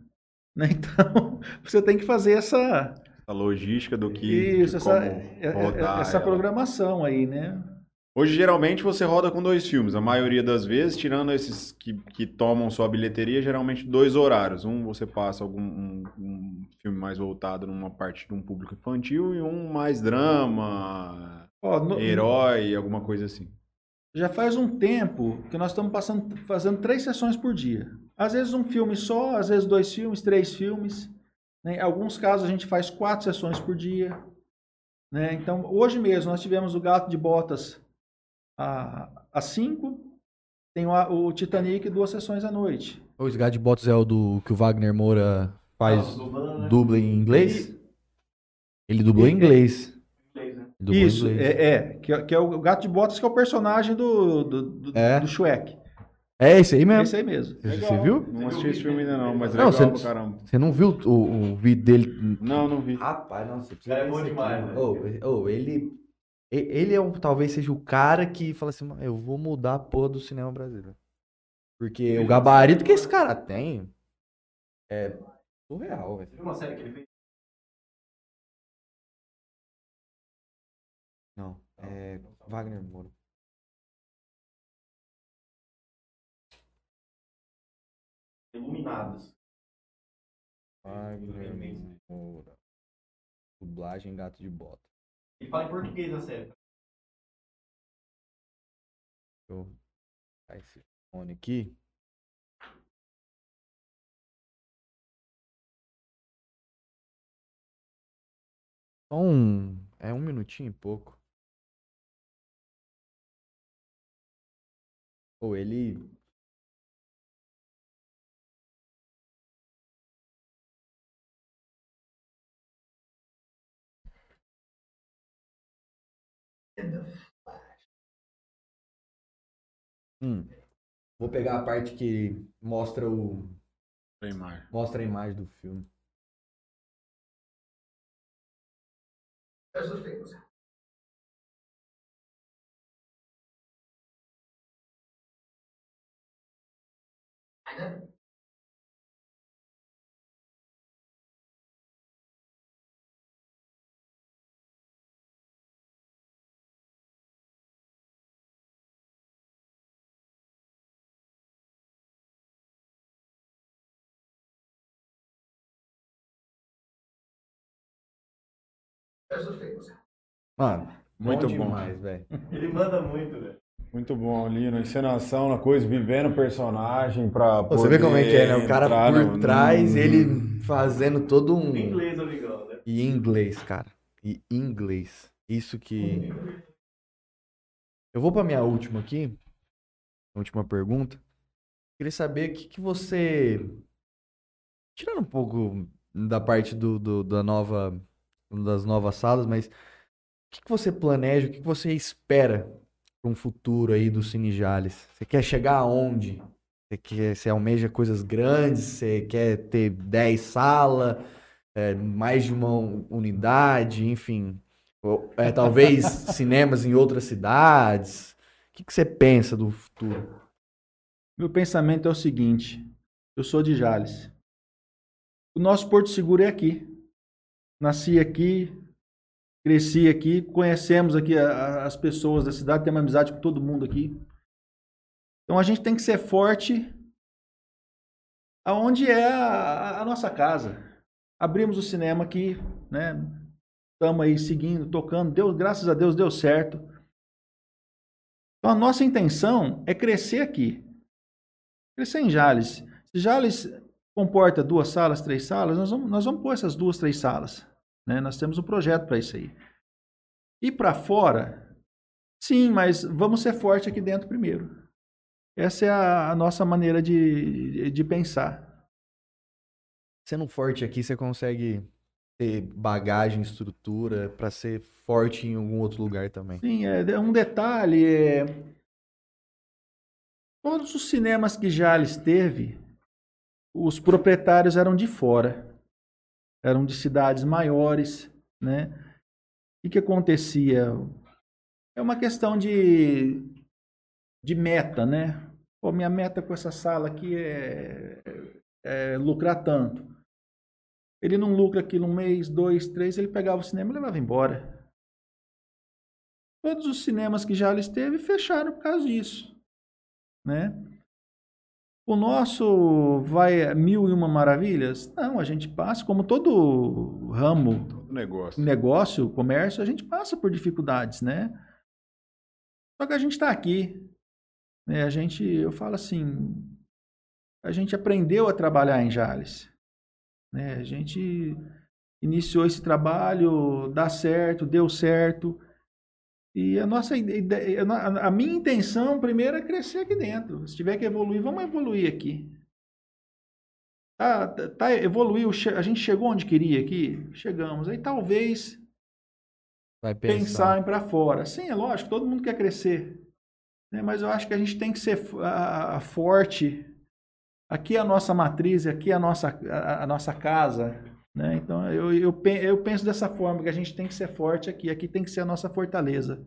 Né? Então, <laughs> você tem que fazer essa, A logística do que. isso, essa, é- é- essa programação aí, né? Hoje, geralmente, você roda com dois filmes. A maioria das vezes, tirando esses que, que tomam sua bilheteria, geralmente dois horários. Um você passa algum um, um filme mais voltado numa parte de um público infantil e um mais drama, Ó, no- herói, alguma coisa assim. já faz um tempo que nós estamos passando, fazendo três sessões por dia. Às vezes um filme só, às vezes dois filmes, três filmes. Né? Em alguns casos a gente faz quatro sessões por dia. Né? Então, hoje mesmo nós tivemos o Gato de Botas a- às cinco, tem o, o Titanic duas sessões à noite. o Sgad Bots é o do que o Wagner Moura faz dublando, né? dubla em inglês? Ele dublou em inglês. Né? Ele dublou em Isso, inglês. é, é, que, é- que é o Gato de Botas, que é o personagem do, do, do, É. do Shrek. É esse aí mesmo. Esse aí mesmo. Você- Você viu? Não assisti esse filme ainda não, mas Não, legal você- pra caramba. Você não viu o, o vídeo dele? Não, não vi. Rapaz, não, você Cara, é bom demais, né? Ô, ele, e- ele é um, talvez seja o cara que fala assim, "Mano, eu vou mudar a porra do cinema brasileiro. Porque o gabarito que esse cara tem é surreal, velho. Você viu uma série que ele fez? Não, é Wagner Moura. Iluminados. Wagner Moura. Dublagem Gato de Bota. Ele fala em português na série. Deixa eu esse fone aqui. Só um. É um minutinho e pouco. Ou ele. Hum. Vou pegar a parte que mostra o. Neymar. Mostra a imagem do filme. Mano, Muito bom. demais, velho. <laughs> Ele manda muito, velho. Muito bom ali na encenação, na coisa, vivendo o personagem pra Você vê como é que é, né? O cara por no- trás, no- ele fazendo todo um. Em inglês, amigão, né? E em inglês, cara. E em inglês. Isso que. Eu vou pra minha última aqui. Última pergunta. Queria saber o que, que você. Tirando um pouco da parte do, do- da nova. Das novas salas, mas o que, que você planeja, o que, que você espera para um futuro aí do Cine Jales? Você quer chegar aonde Você, quer, você almeja coisas grandes, você quer ter 10 salas, é, mais de uma un- unidade, enfim. Ou, é, talvez <laughs> cinemas em outras cidades. O que, que você pensa do futuro? Meu pensamento é o seguinte: eu sou de Jales. O nosso Porto Seguro é aqui. Nasci aqui, cresci aqui, conhecemos aqui a- a- as pessoas da cidade, temos amizade com todo mundo aqui. Então a gente tem que ser forte aonde é a, a nossa casa. Abrimos o cinema aqui, né? Estamos aí seguindo, tocando. Deu, graças a Deus deu certo. Então a nossa intenção é crescer aqui. Crescer em Jales. Se Jales comporta duas salas, três salas, nós vamos, nós vamos pôr essas duas, três salas. Né? Nós temos um projeto para isso aí. E para fora, sim, mas vamos ser forte aqui dentro primeiro. Essa é a, a nossa maneira de, de pensar. Sendo forte aqui, você consegue ter bagagem, estrutura para ser forte em algum outro lugar também. Sim, é é um detalhe. É... Todos os cinemas que Jales teve, os proprietários eram de fora. Eram de cidades maiores, né? O que, acontecia? É uma questão de, de meta, né? Pô, minha meta com essa sala aqui é, é lucrar tanto. Ele não lucra aquilo um mês, dois, três, ele pegava o cinema e levava embora. Todos os cinemas que já esteve fecharam por causa disso, né? O nosso vai mil e uma maravilhas? Não, a gente passa, como todo ramo, Todo negócio. negócio, comércio, a gente passa por dificuldades, né? Só que a gente está aqui, né? A gente, eu falo assim, a gente aprendeu a trabalhar em Jales, né? A gente iniciou esse trabalho, dá certo, deu certo. E a nossa ideia, a minha intenção primeiro é crescer aqui dentro. Se tiver que evoluir, vamos evoluir aqui. Tá, tá, tá, evoluiu, a gente chegou onde queria aqui? Chegamos. Aí talvez Vai pensar pensar. em para fora. Sim, é lógico, todo mundo quer crescer. né? Mas eu acho que a gente tem que ser a- a- forte. Aqui é a nossa matriz, aqui é a nossa, a, a nossa casa. Né? Então eu, eu, eu penso dessa forma, que a gente tem que ser forte aqui. Aqui tem que ser a nossa fortaleza.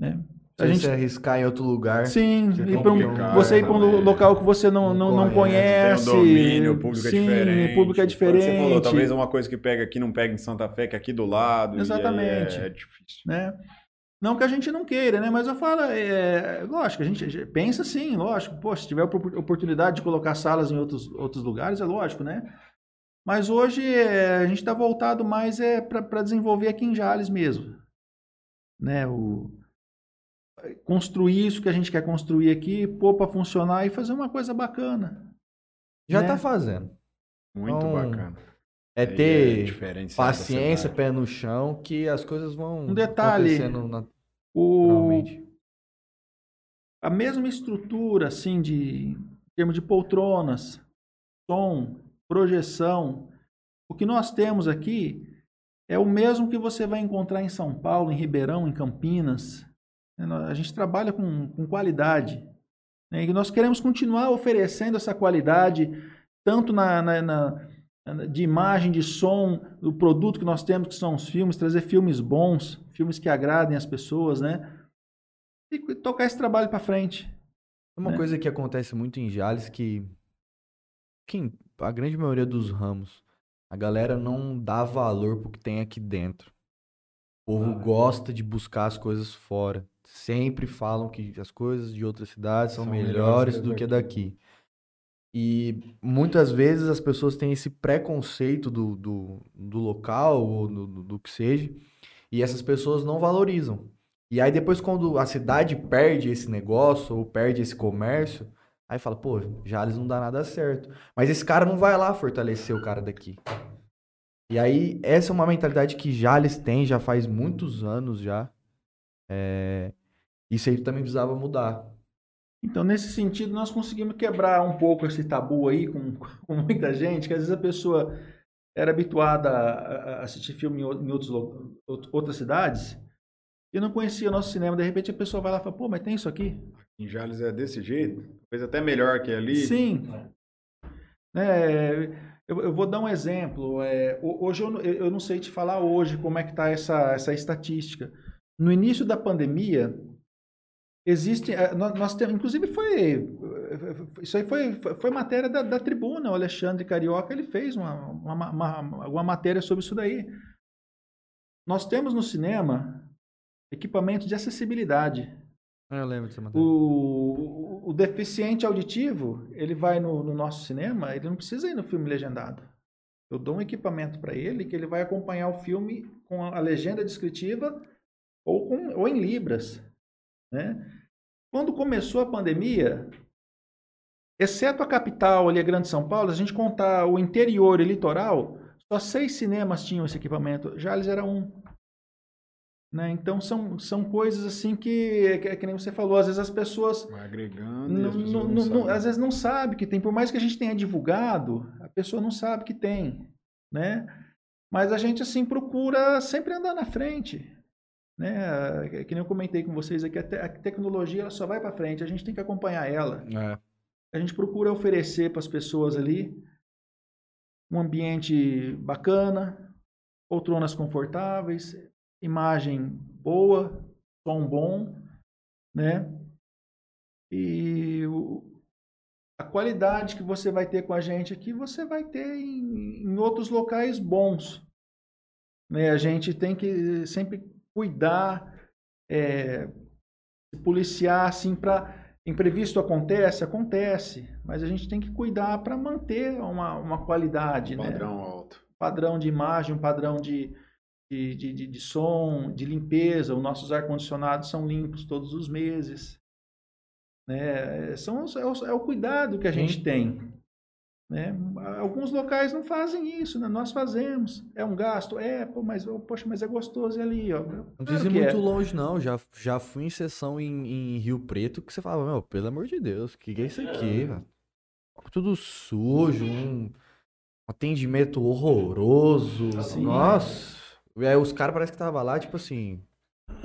Né? A Se gente você arriscar em outro lugar, Sim, Você ir um- um- você ir para um local que você não, não, Não conhece, conhece. Tem o domínio, o público sim, é diferente. o público é que Você falou, diferente. talvez uma coisa que pega aqui não pega em Santa Fé, que é aqui do lado. aí Exatamente. É, é difícil. né? Não que a gente não queira, né? Mas eu falo, é, lógico, a gente pensa sim, lógico. Pô, se tiver opor- oportunidade de colocar salas em outros, outros lugares, é lógico, né? Mas hoje é, a gente está voltado mais é, para desenvolver aqui em Jales mesmo. Né? O, construir isso que a gente quer construir aqui, pôr para funcionar e fazer uma coisa bacana. já né? tá fazendo. Muito Então, bacana. É Aí ter da paciência, pé no chão, que as coisas vão Um detalhe, acontecendo O, a mesma estrutura, assim, de em termos de poltronas, som, projeção, o que nós temos aqui é o mesmo que você vai encontrar em São Paulo, em Ribeirão, em Campinas. A gente trabalha com, com qualidade. né? E nós queremos continuar oferecendo essa qualidade, tanto na, na- na- de imagem, de som, do produto que nós temos, que são os filmes, trazer filmes bons, filmes que agradem as pessoas, né? E tocar esse trabalho para frente. Uma né? coisa que acontece muito em Jales que, que em a grande maioria dos ramos, a galera não dá valor pro que tem aqui dentro. O povo gosta de buscar as coisas fora. Sempre falam que as coisas de outras cidades são, São melhores do que daqui. daqui. E muitas vezes as pessoas têm esse preconceito do, do, do local ou do, do- do que seja, e essas pessoas não valorizam. E aí depois quando a cidade perde esse negócio ou perde esse comércio, aí fala, pô, Jales não dá nada certo. Mas esse cara não vai lá fortalecer o cara daqui. E aí essa é uma mentalidade que Jales tem já faz muitos anos já. É, Isso aí também precisava mudar. Então, nesse sentido, nós conseguimos quebrar um pouco esse tabu aí com, <laughs> com muita gente, que às vezes a pessoa era habituada a, assistir filme em, ou- em outros, outras cidades, que não conhecia o nosso cinema. De repente a pessoa vai lá e fala, pô, mas tem isso aqui? Em Jales é desse jeito? Talvez até melhor que ali. Sim. É, eu, eu vou dar um exemplo. É, ho- hoje eu, não- eu não sei te falar hoje como é que está essa, essa estatística. No início da pandemia, existe. eh, Nós, nós temos, inclusive foi. Isso aí foi, foi foi matéria da, da tribuna. O Alexandre Carioca ele fez uma, uma, uma, uma matéria sobre isso daí. Nós temos no cinema equipamento de acessibilidade. Ah, Eu lembro dessa matéria. O, o deficiente auditivo, ele vai no, no nosso cinema, ele não precisa ir no filme legendado. Eu dou um equipamento para ele que ele vai acompanhar o filme com a legenda descritiva ou, com, ou em libras. Né? Quando começou a pandemia, exceto a capital ali, a Grande São Paulo, a gente contar o interior e litoral, só seis cinemas tinham esse equipamento. Jales era um. Né? Então são, são coisas assim que, que, que nem você falou, às vezes as pessoas Vai agregando. não- as pessoas não- não não- não- sabem. às vezes não sabe que tem, por mais que a gente tenha divulgado, a pessoa não sabe que tem, né? Mas a gente assim procura sempre andar na frente, né? É Que nem eu comentei com vocês aqui, a, te- a tecnologia ela só vai para frente, a gente tem que acompanhar ela. É. A gente procura oferecer para as pessoas ali um ambiente bacana, poltronas confortáveis, imagem boa, som bom, né? E o- a qualidade que você vai ter com a gente aqui, você vai ter em, em outros locais bons. Né? A gente tem que sempre cuidar, é, se policiar assim para imprevisto acontece, acontece, mas a gente tem que cuidar para manter uma, uma qualidade, né? Padrão alto. padrão de imagem, um padrão de, de, de, de- som, de limpeza. Os nossos ar-condicionados são limpos todos os meses. Né? São, é, o, é o cuidado que a gente tem. Né? Alguns locais não fazem isso, né? nós fazemos. É um gasto? É, pô, mas, poxa, mas é gostoso ali. Ó. Não Claro precisa ir é. muito longe, não. Já, já fui em sessão em, em Rio Preto que você falava, meu, pelo amor de Deus, o que, que é isso aqui, velho? Tudo sujo, um atendimento horroroso. Sim. Nossa. E aí os caras parece que tava lá, tipo assim.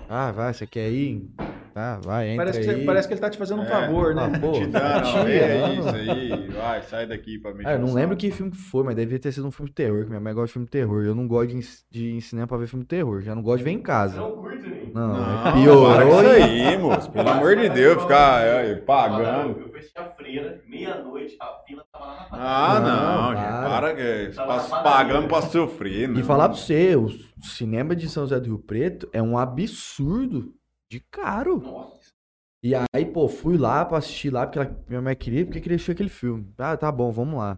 Ah, vai, você quer ir? Tá, vai, entra Parece, que, aí. parece que ele tá te fazendo um É. favor, né? Ah, pô, Te dá, não, é isso aí. Vai, sai daqui pra mexer. Ah, eu não lembro que filme que foi, mas devia ter sido um filme de terror, que minha mãe gosta de filme de terror. Eu não gosto de, de ir em cinema pra ver filme de terror. Já não gosto de ver em casa. Não curte, nem. Não, Não, é piorou. com e- isso aí, moço. Pelo amor de Deus, ficar é, pagando. Eu assistir a freira, meia-noite, a fila tava lá na Ah, não, Não, gente. para. Que Tá pagando padaria. pra sofrer, não. E falar pra você, o cinema de São José do Rio Preto é um absurdo de caro. Nossa. E aí, pô, fui lá pra assistir lá, porque ela- minha mãe queria, porque queria assistir aquele filme. Ah, tá bom, vamos lá.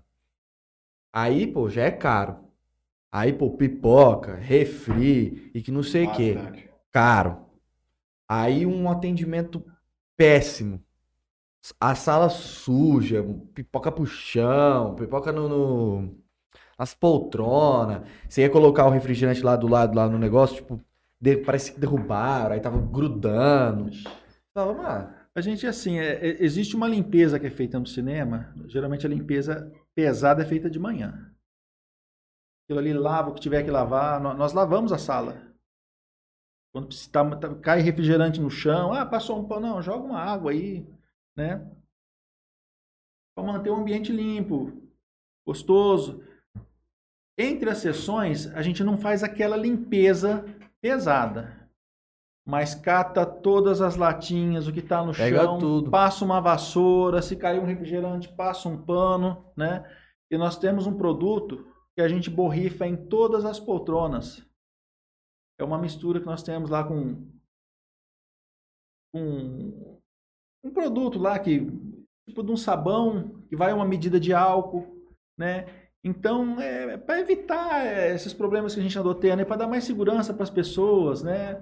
Aí, pô, já é caro. Aí, pô, pipoca, refri e que não sei o quê. Caro. Aí um atendimento péssimo. A sala suja, pipoca pro chão, pipoca no, no- nas poltronas. Você ia colocar o refrigerante lá do lado, lá no negócio, tipo, de- parece que derrubaram, aí tava grudando. Tava, mano. A gente, assim, é- é- existe uma limpeza que é feita no cinema. Geralmente a limpeza pesada é feita de manhã. Aquilo ali lava o que tiver que lavar. Nó- Nós, lavamos a sala. Quando tá- tá- cai refrigerante no chão, ah, passou um pão, não, joga uma água aí, né? Para manter o ambiente limpo, gostoso. Entre as sessões, a gente não faz aquela limpeza pesada mas cata todas as latinhas, o que está no Pega chão, tudo. passa uma vassoura, se cair um refrigerante, passa um pano, né? E nós temos um produto que a gente borrifa em todas as poltronas. É uma mistura que nós temos lá com com um produto lá que tipo de um sabão que vai uma medida de álcool, né? Então, é para evitar é, esses problemas que a gente andou tendo, é para dar mais segurança para as pessoas, né?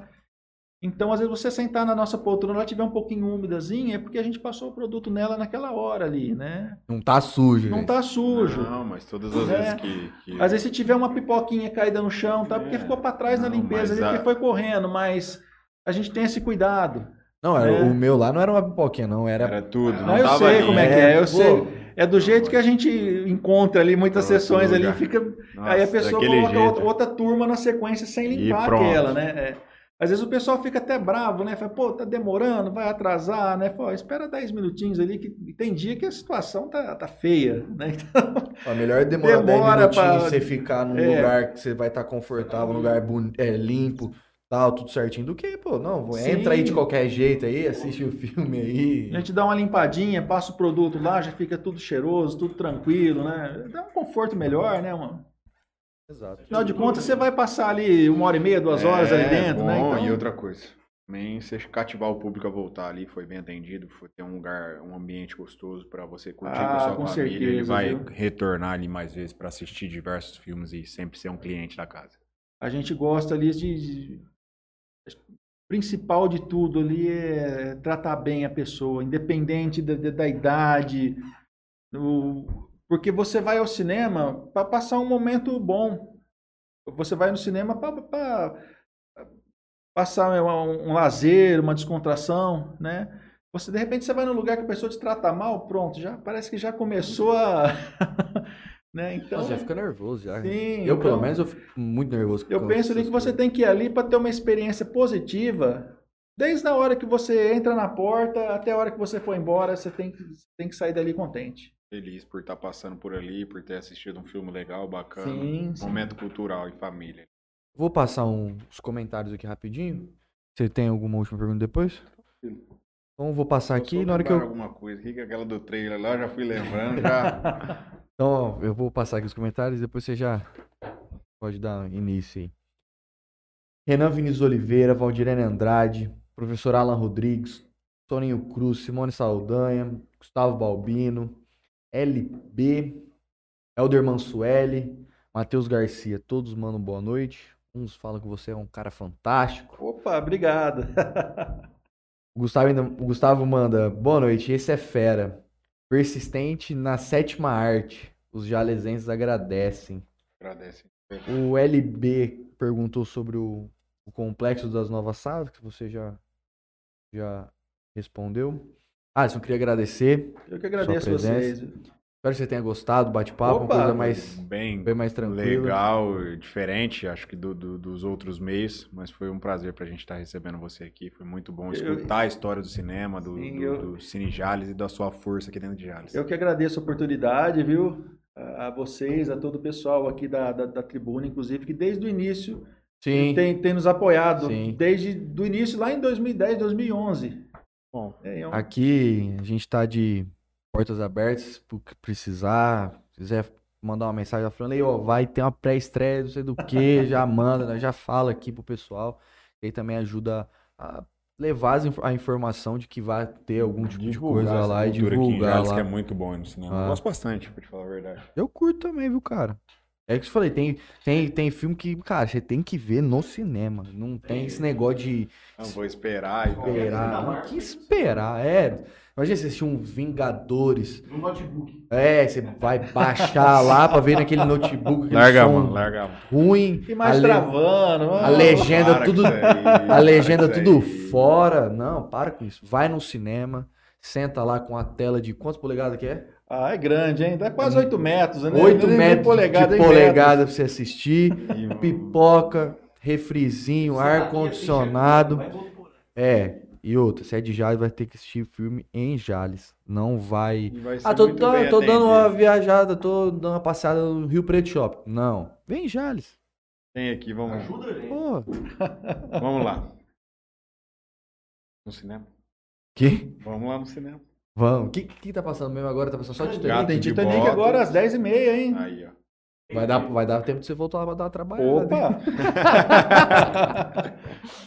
Então, às vezes, você sentar na nossa poltrona, ela tiver um pouquinho úmidazinha, é porque a gente passou o produto nela naquela hora ali, né? Não tá sujo. Não gente. tá sujo. Não, mas todas as É. vezes que. que- Às vezes, se tiver uma pipoquinha caída no chão, tá? Porque É. ficou para trás na Não, limpeza mas ali, a- porque foi correndo, mas a gente tem esse cuidado. Não, É. o meu lá não era uma pipoquinha, não. Era. Era tudo. Não, Não, eu sei ali. como é que é, eu pô, sei. É do jeito que a gente encontra ali muitas sessões ali, fica Nossa, aí a pessoa coloca outra, outra turma na sequência sem limpar aquela, né? É. Às vezes o pessoal fica até bravo, né? Fala, pô, tá demorando, vai atrasar, né? Pô, espera 10 minutinhos ali, que tem dia que a situação tá, tá feia, né? <laughs> Então, melhor demorar 10 Demora minutinhos pra- você ficar num É. lugar que você vai estar confortável, um lugar é, limpo, tal, tudo certinho, do que, pô, não, Sim. entra aí de qualquer jeito aí, assiste o filme aí. a gente dá uma limpadinha, passa o produto lá, já fica tudo cheiroso, tudo tranquilo, né? Dá um conforto melhor, né, mano? Exato. Afinal de contas, você vai passar ali uma hora e meia, duas horas ali É, dentro, né? bom, Então, E outra coisa. Também você cativar o público a voltar ali, foi bem atendido, foi ter um lugar, um ambiente gostoso pra você curtir Ah, com a sua com família. Ele certeza, vai viu? retornar ali mais vezes pra assistir diversos filmes e sempre ser um cliente da casa. a gente gosta ali de, principal de tudo ali é tratar bem a pessoa, independente da, da- da idade. Porque você vai ao cinema para passar um momento bom. Você vai no cinema para passar um, um lazer, uma descontração, né? Você, de repente, você vai num lugar que a pessoa te trata mal, pronto, já parece que já começou a... <laughs> né? Então, Nossa, já fica nervoso já. sim, eu, pelo então- menos, eu fico muito nervoso. eu penso ali que você tem que ir ali para ter uma experiência positiva. Desde a hora que você entra na porta até a hora que você for embora, você tem que, tem que sair dali contente. Feliz por estar passando por ali, por ter assistido um filme legal, bacana. Sim, sim. Momento cultural em família. Vou passar um- uns comentários aqui rapidinho. Você tem alguma última pergunta depois? Então eu vou passar aqui, Só na hora que lembrar eu... alguma coisa aqui, que aquela do trailer lá, eu já fui lembrando, já. <laughs> Então, eu vou passar aqui os comentários, depois você já pode dar início aí. Renan Vinícius Oliveira, Valdirene Andrade, professor Alan Rodrigues, Toninho Cruz, Simone Saldanha, Gustavo Balbino, LB, Elder Mansueli, Matheus Garcia, todos mandam boa noite. Uns falam que você é um cara fantástico. Opa, obrigado. <laughs> O Gustavo, ainda- o Gustavo manda, boa noite, esse é fera. Persistente na sétima arte. Os jalesenses agradecem. Agradece. O LB perguntou sobre o, o complexo das novas salas, que você já, já respondeu. Alisson, queria agradecer. Eu que agradeço presença. vocês. Espero que você tenha gostado do bate-papo, uma coisa mais, Bem, bem mais tranquila. legal, diferente, acho que do, do- dos outros meios, mas foi um prazer pra gente estar recebendo você aqui. Foi muito bom Eu- escutar a história do cinema, do, Sim, do, eu- do Cine Jales e da sua força aqui dentro de Jales. Eu que agradeço a oportunidade, viu? A vocês, a todo o pessoal aqui da, da, da tribuna, inclusive, que desde o início Sim. tem, tem nos apoiado. Sim. Desde do início, lá em 2010, 2011. Bom, É, é um- Aqui a gente tá de portas abertas pro que precisar. Se quiser mandar uma mensagem já falando aí, ó, vai ter uma pré-estreia, não sei do que, já manda, né, já fala aqui pro pessoal. E aí também ajuda a levar a informação de que vai ter algum tipo de divulgar coisa essa lá e cultura aqui em divulgar lá. que é muito bom no cinema. Ah. Eu gosto bastante, pra te falar a verdade. Eu curto também, viu, cara? É que eu falei, tem, tem, tem filme que, cara, você tem que ver no cinema. Não tem esse negócio de Não vou esperar e esperar. Não, que esperar, é. Imagina você assistir um Vingadores. No notebook. É, você vai baixar lá pra ver naquele notebook. Larga a som mão, larga a mão. ruim. E mais a le- travando. a ah, legenda Para tudo, aí, a legenda tudo fora. Não, para com isso. Vai no cinema, senta lá com a tela de quantas polegadas que é? Ah, é grande, hein? Dá quase 8 metros, né? 8 Nem- nem metros polegada, de polegada pra você assistir. Pipoca, refrizinho, ar-condicionado. É, e outra, se é de Jales, vai ter que assistir filme em Jales. Não vai. vai Ah, tô, tô, tô dando uma viajada, tô dando uma passeada no Rio Preto Shopping. Não, vem em Jales. Tem aqui, vamos, Ajuda a gente. Pô, <laughs> vamos lá. No cinema? que? Vamos lá no cinema. Vamos. O que, que tá passando mesmo agora? Tá passando só Titanic? Gato de Titanic botas. agora às 10h30, hein? Aí, ó. Vai dar, vai dar tempo de você voltar pra dar uma trabalhada. Opa! <laughs>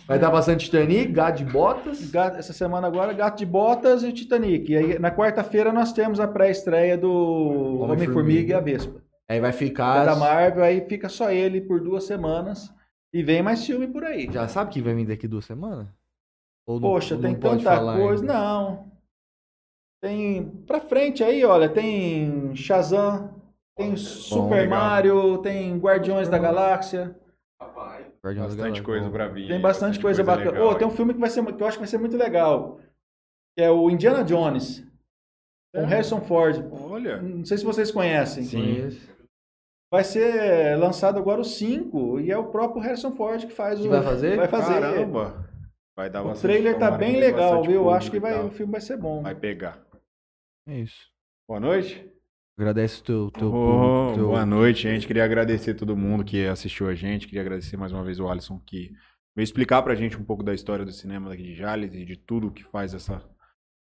Vai dar bastante Titanic, gato de botas. Gato- Essa semana agora, Gato de Botas e Titanic. E aí, na quarta-feira nós temos a pré-estreia do Homem-Formiga. E a Vespa. Aí vai ficar. da Marvel, aí fica só ele por duas semanas. E vem mais filme por aí. Já sabe que vai vir daqui duas semanas? Ou Poxa, tem não tanta coisa. ainda? Não. Tem. Pra frente aí, olha, tem Shazam, tem Super legal. Mario, tem Guardiões da Galáxia. Rapaz. Guardiões da Bastante Galáxia. coisa pra vir. Tem aí, bastante coisa bacana. legal Oh, tem um filme que, vai ser, que eu acho que vai ser muito legal. Que é o Indiana Jones. Com É. Harrison Ford. Olha. Não sei se vocês conhecem. Sim. Vai ser lançado agora o 5 e é o próprio Harrison Ford que faz Que o. vai fazer? Vai fazer. Caramba. Vai dar O bastante- trailer tá bem legal, bastante viu? Acho que vai, o filme vai ser bom. Vai pegar. É isso. Boa noite. Agradece o teu, teu, Oh, teu- Boa noite, gente. Queria agradecer todo mundo que assistiu a gente. Queria agradecer mais uma vez o Alisson que veio explicar pra gente um pouco da história do cinema daqui de Jales e de tudo que faz essa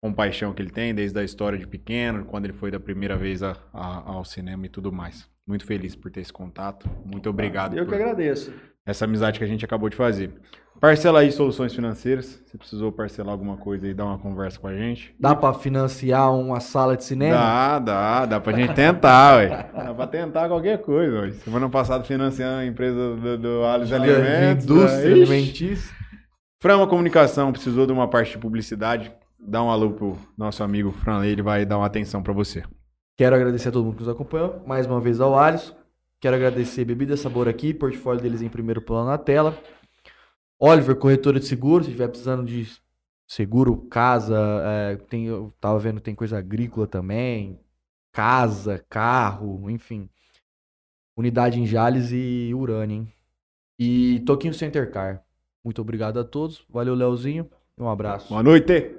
compaixão que ele tem, desde a história de pequeno, quando ele foi da primeira vez a- a- ao cinema e tudo mais. Muito feliz por ter esse contato. Muito obrigado Eu que por agradeço. Essa amizade que a gente acabou de fazer. Parcela aí soluções financeiras. Se precisou parcelar alguma coisa aí, dá uma conversa com a gente. Dá pra financiar uma sala de cinema? Dá, dá, dá pra gente <laughs> tentar, ué. Dá pra tentar qualquer coisa, ué. Semana passada financiando a empresa do, do Alice Alimentos. indústria né? Alimentícia. Frama Comunicação precisou de uma parte de publicidade. Dá um alô pro nosso amigo Franley, ele vai dar uma atenção pra você. Quero agradecer a todo mundo que nos acompanhou. Mais uma vez ao Alisson. Quero agradecer Bebida Sabor aqui, portfólio deles em primeiro plano na tela. Oliver, corretora de seguro, se estiver precisando de seguro, casa, é, tem, eu tava vendo tem coisa agrícola também, casa, carro, enfim. Unidade em Jales e Urânia, hein? E Toquinho Center Car. Muito obrigado a todos. Valeu, Leozinho. Um abraço. Boa noite!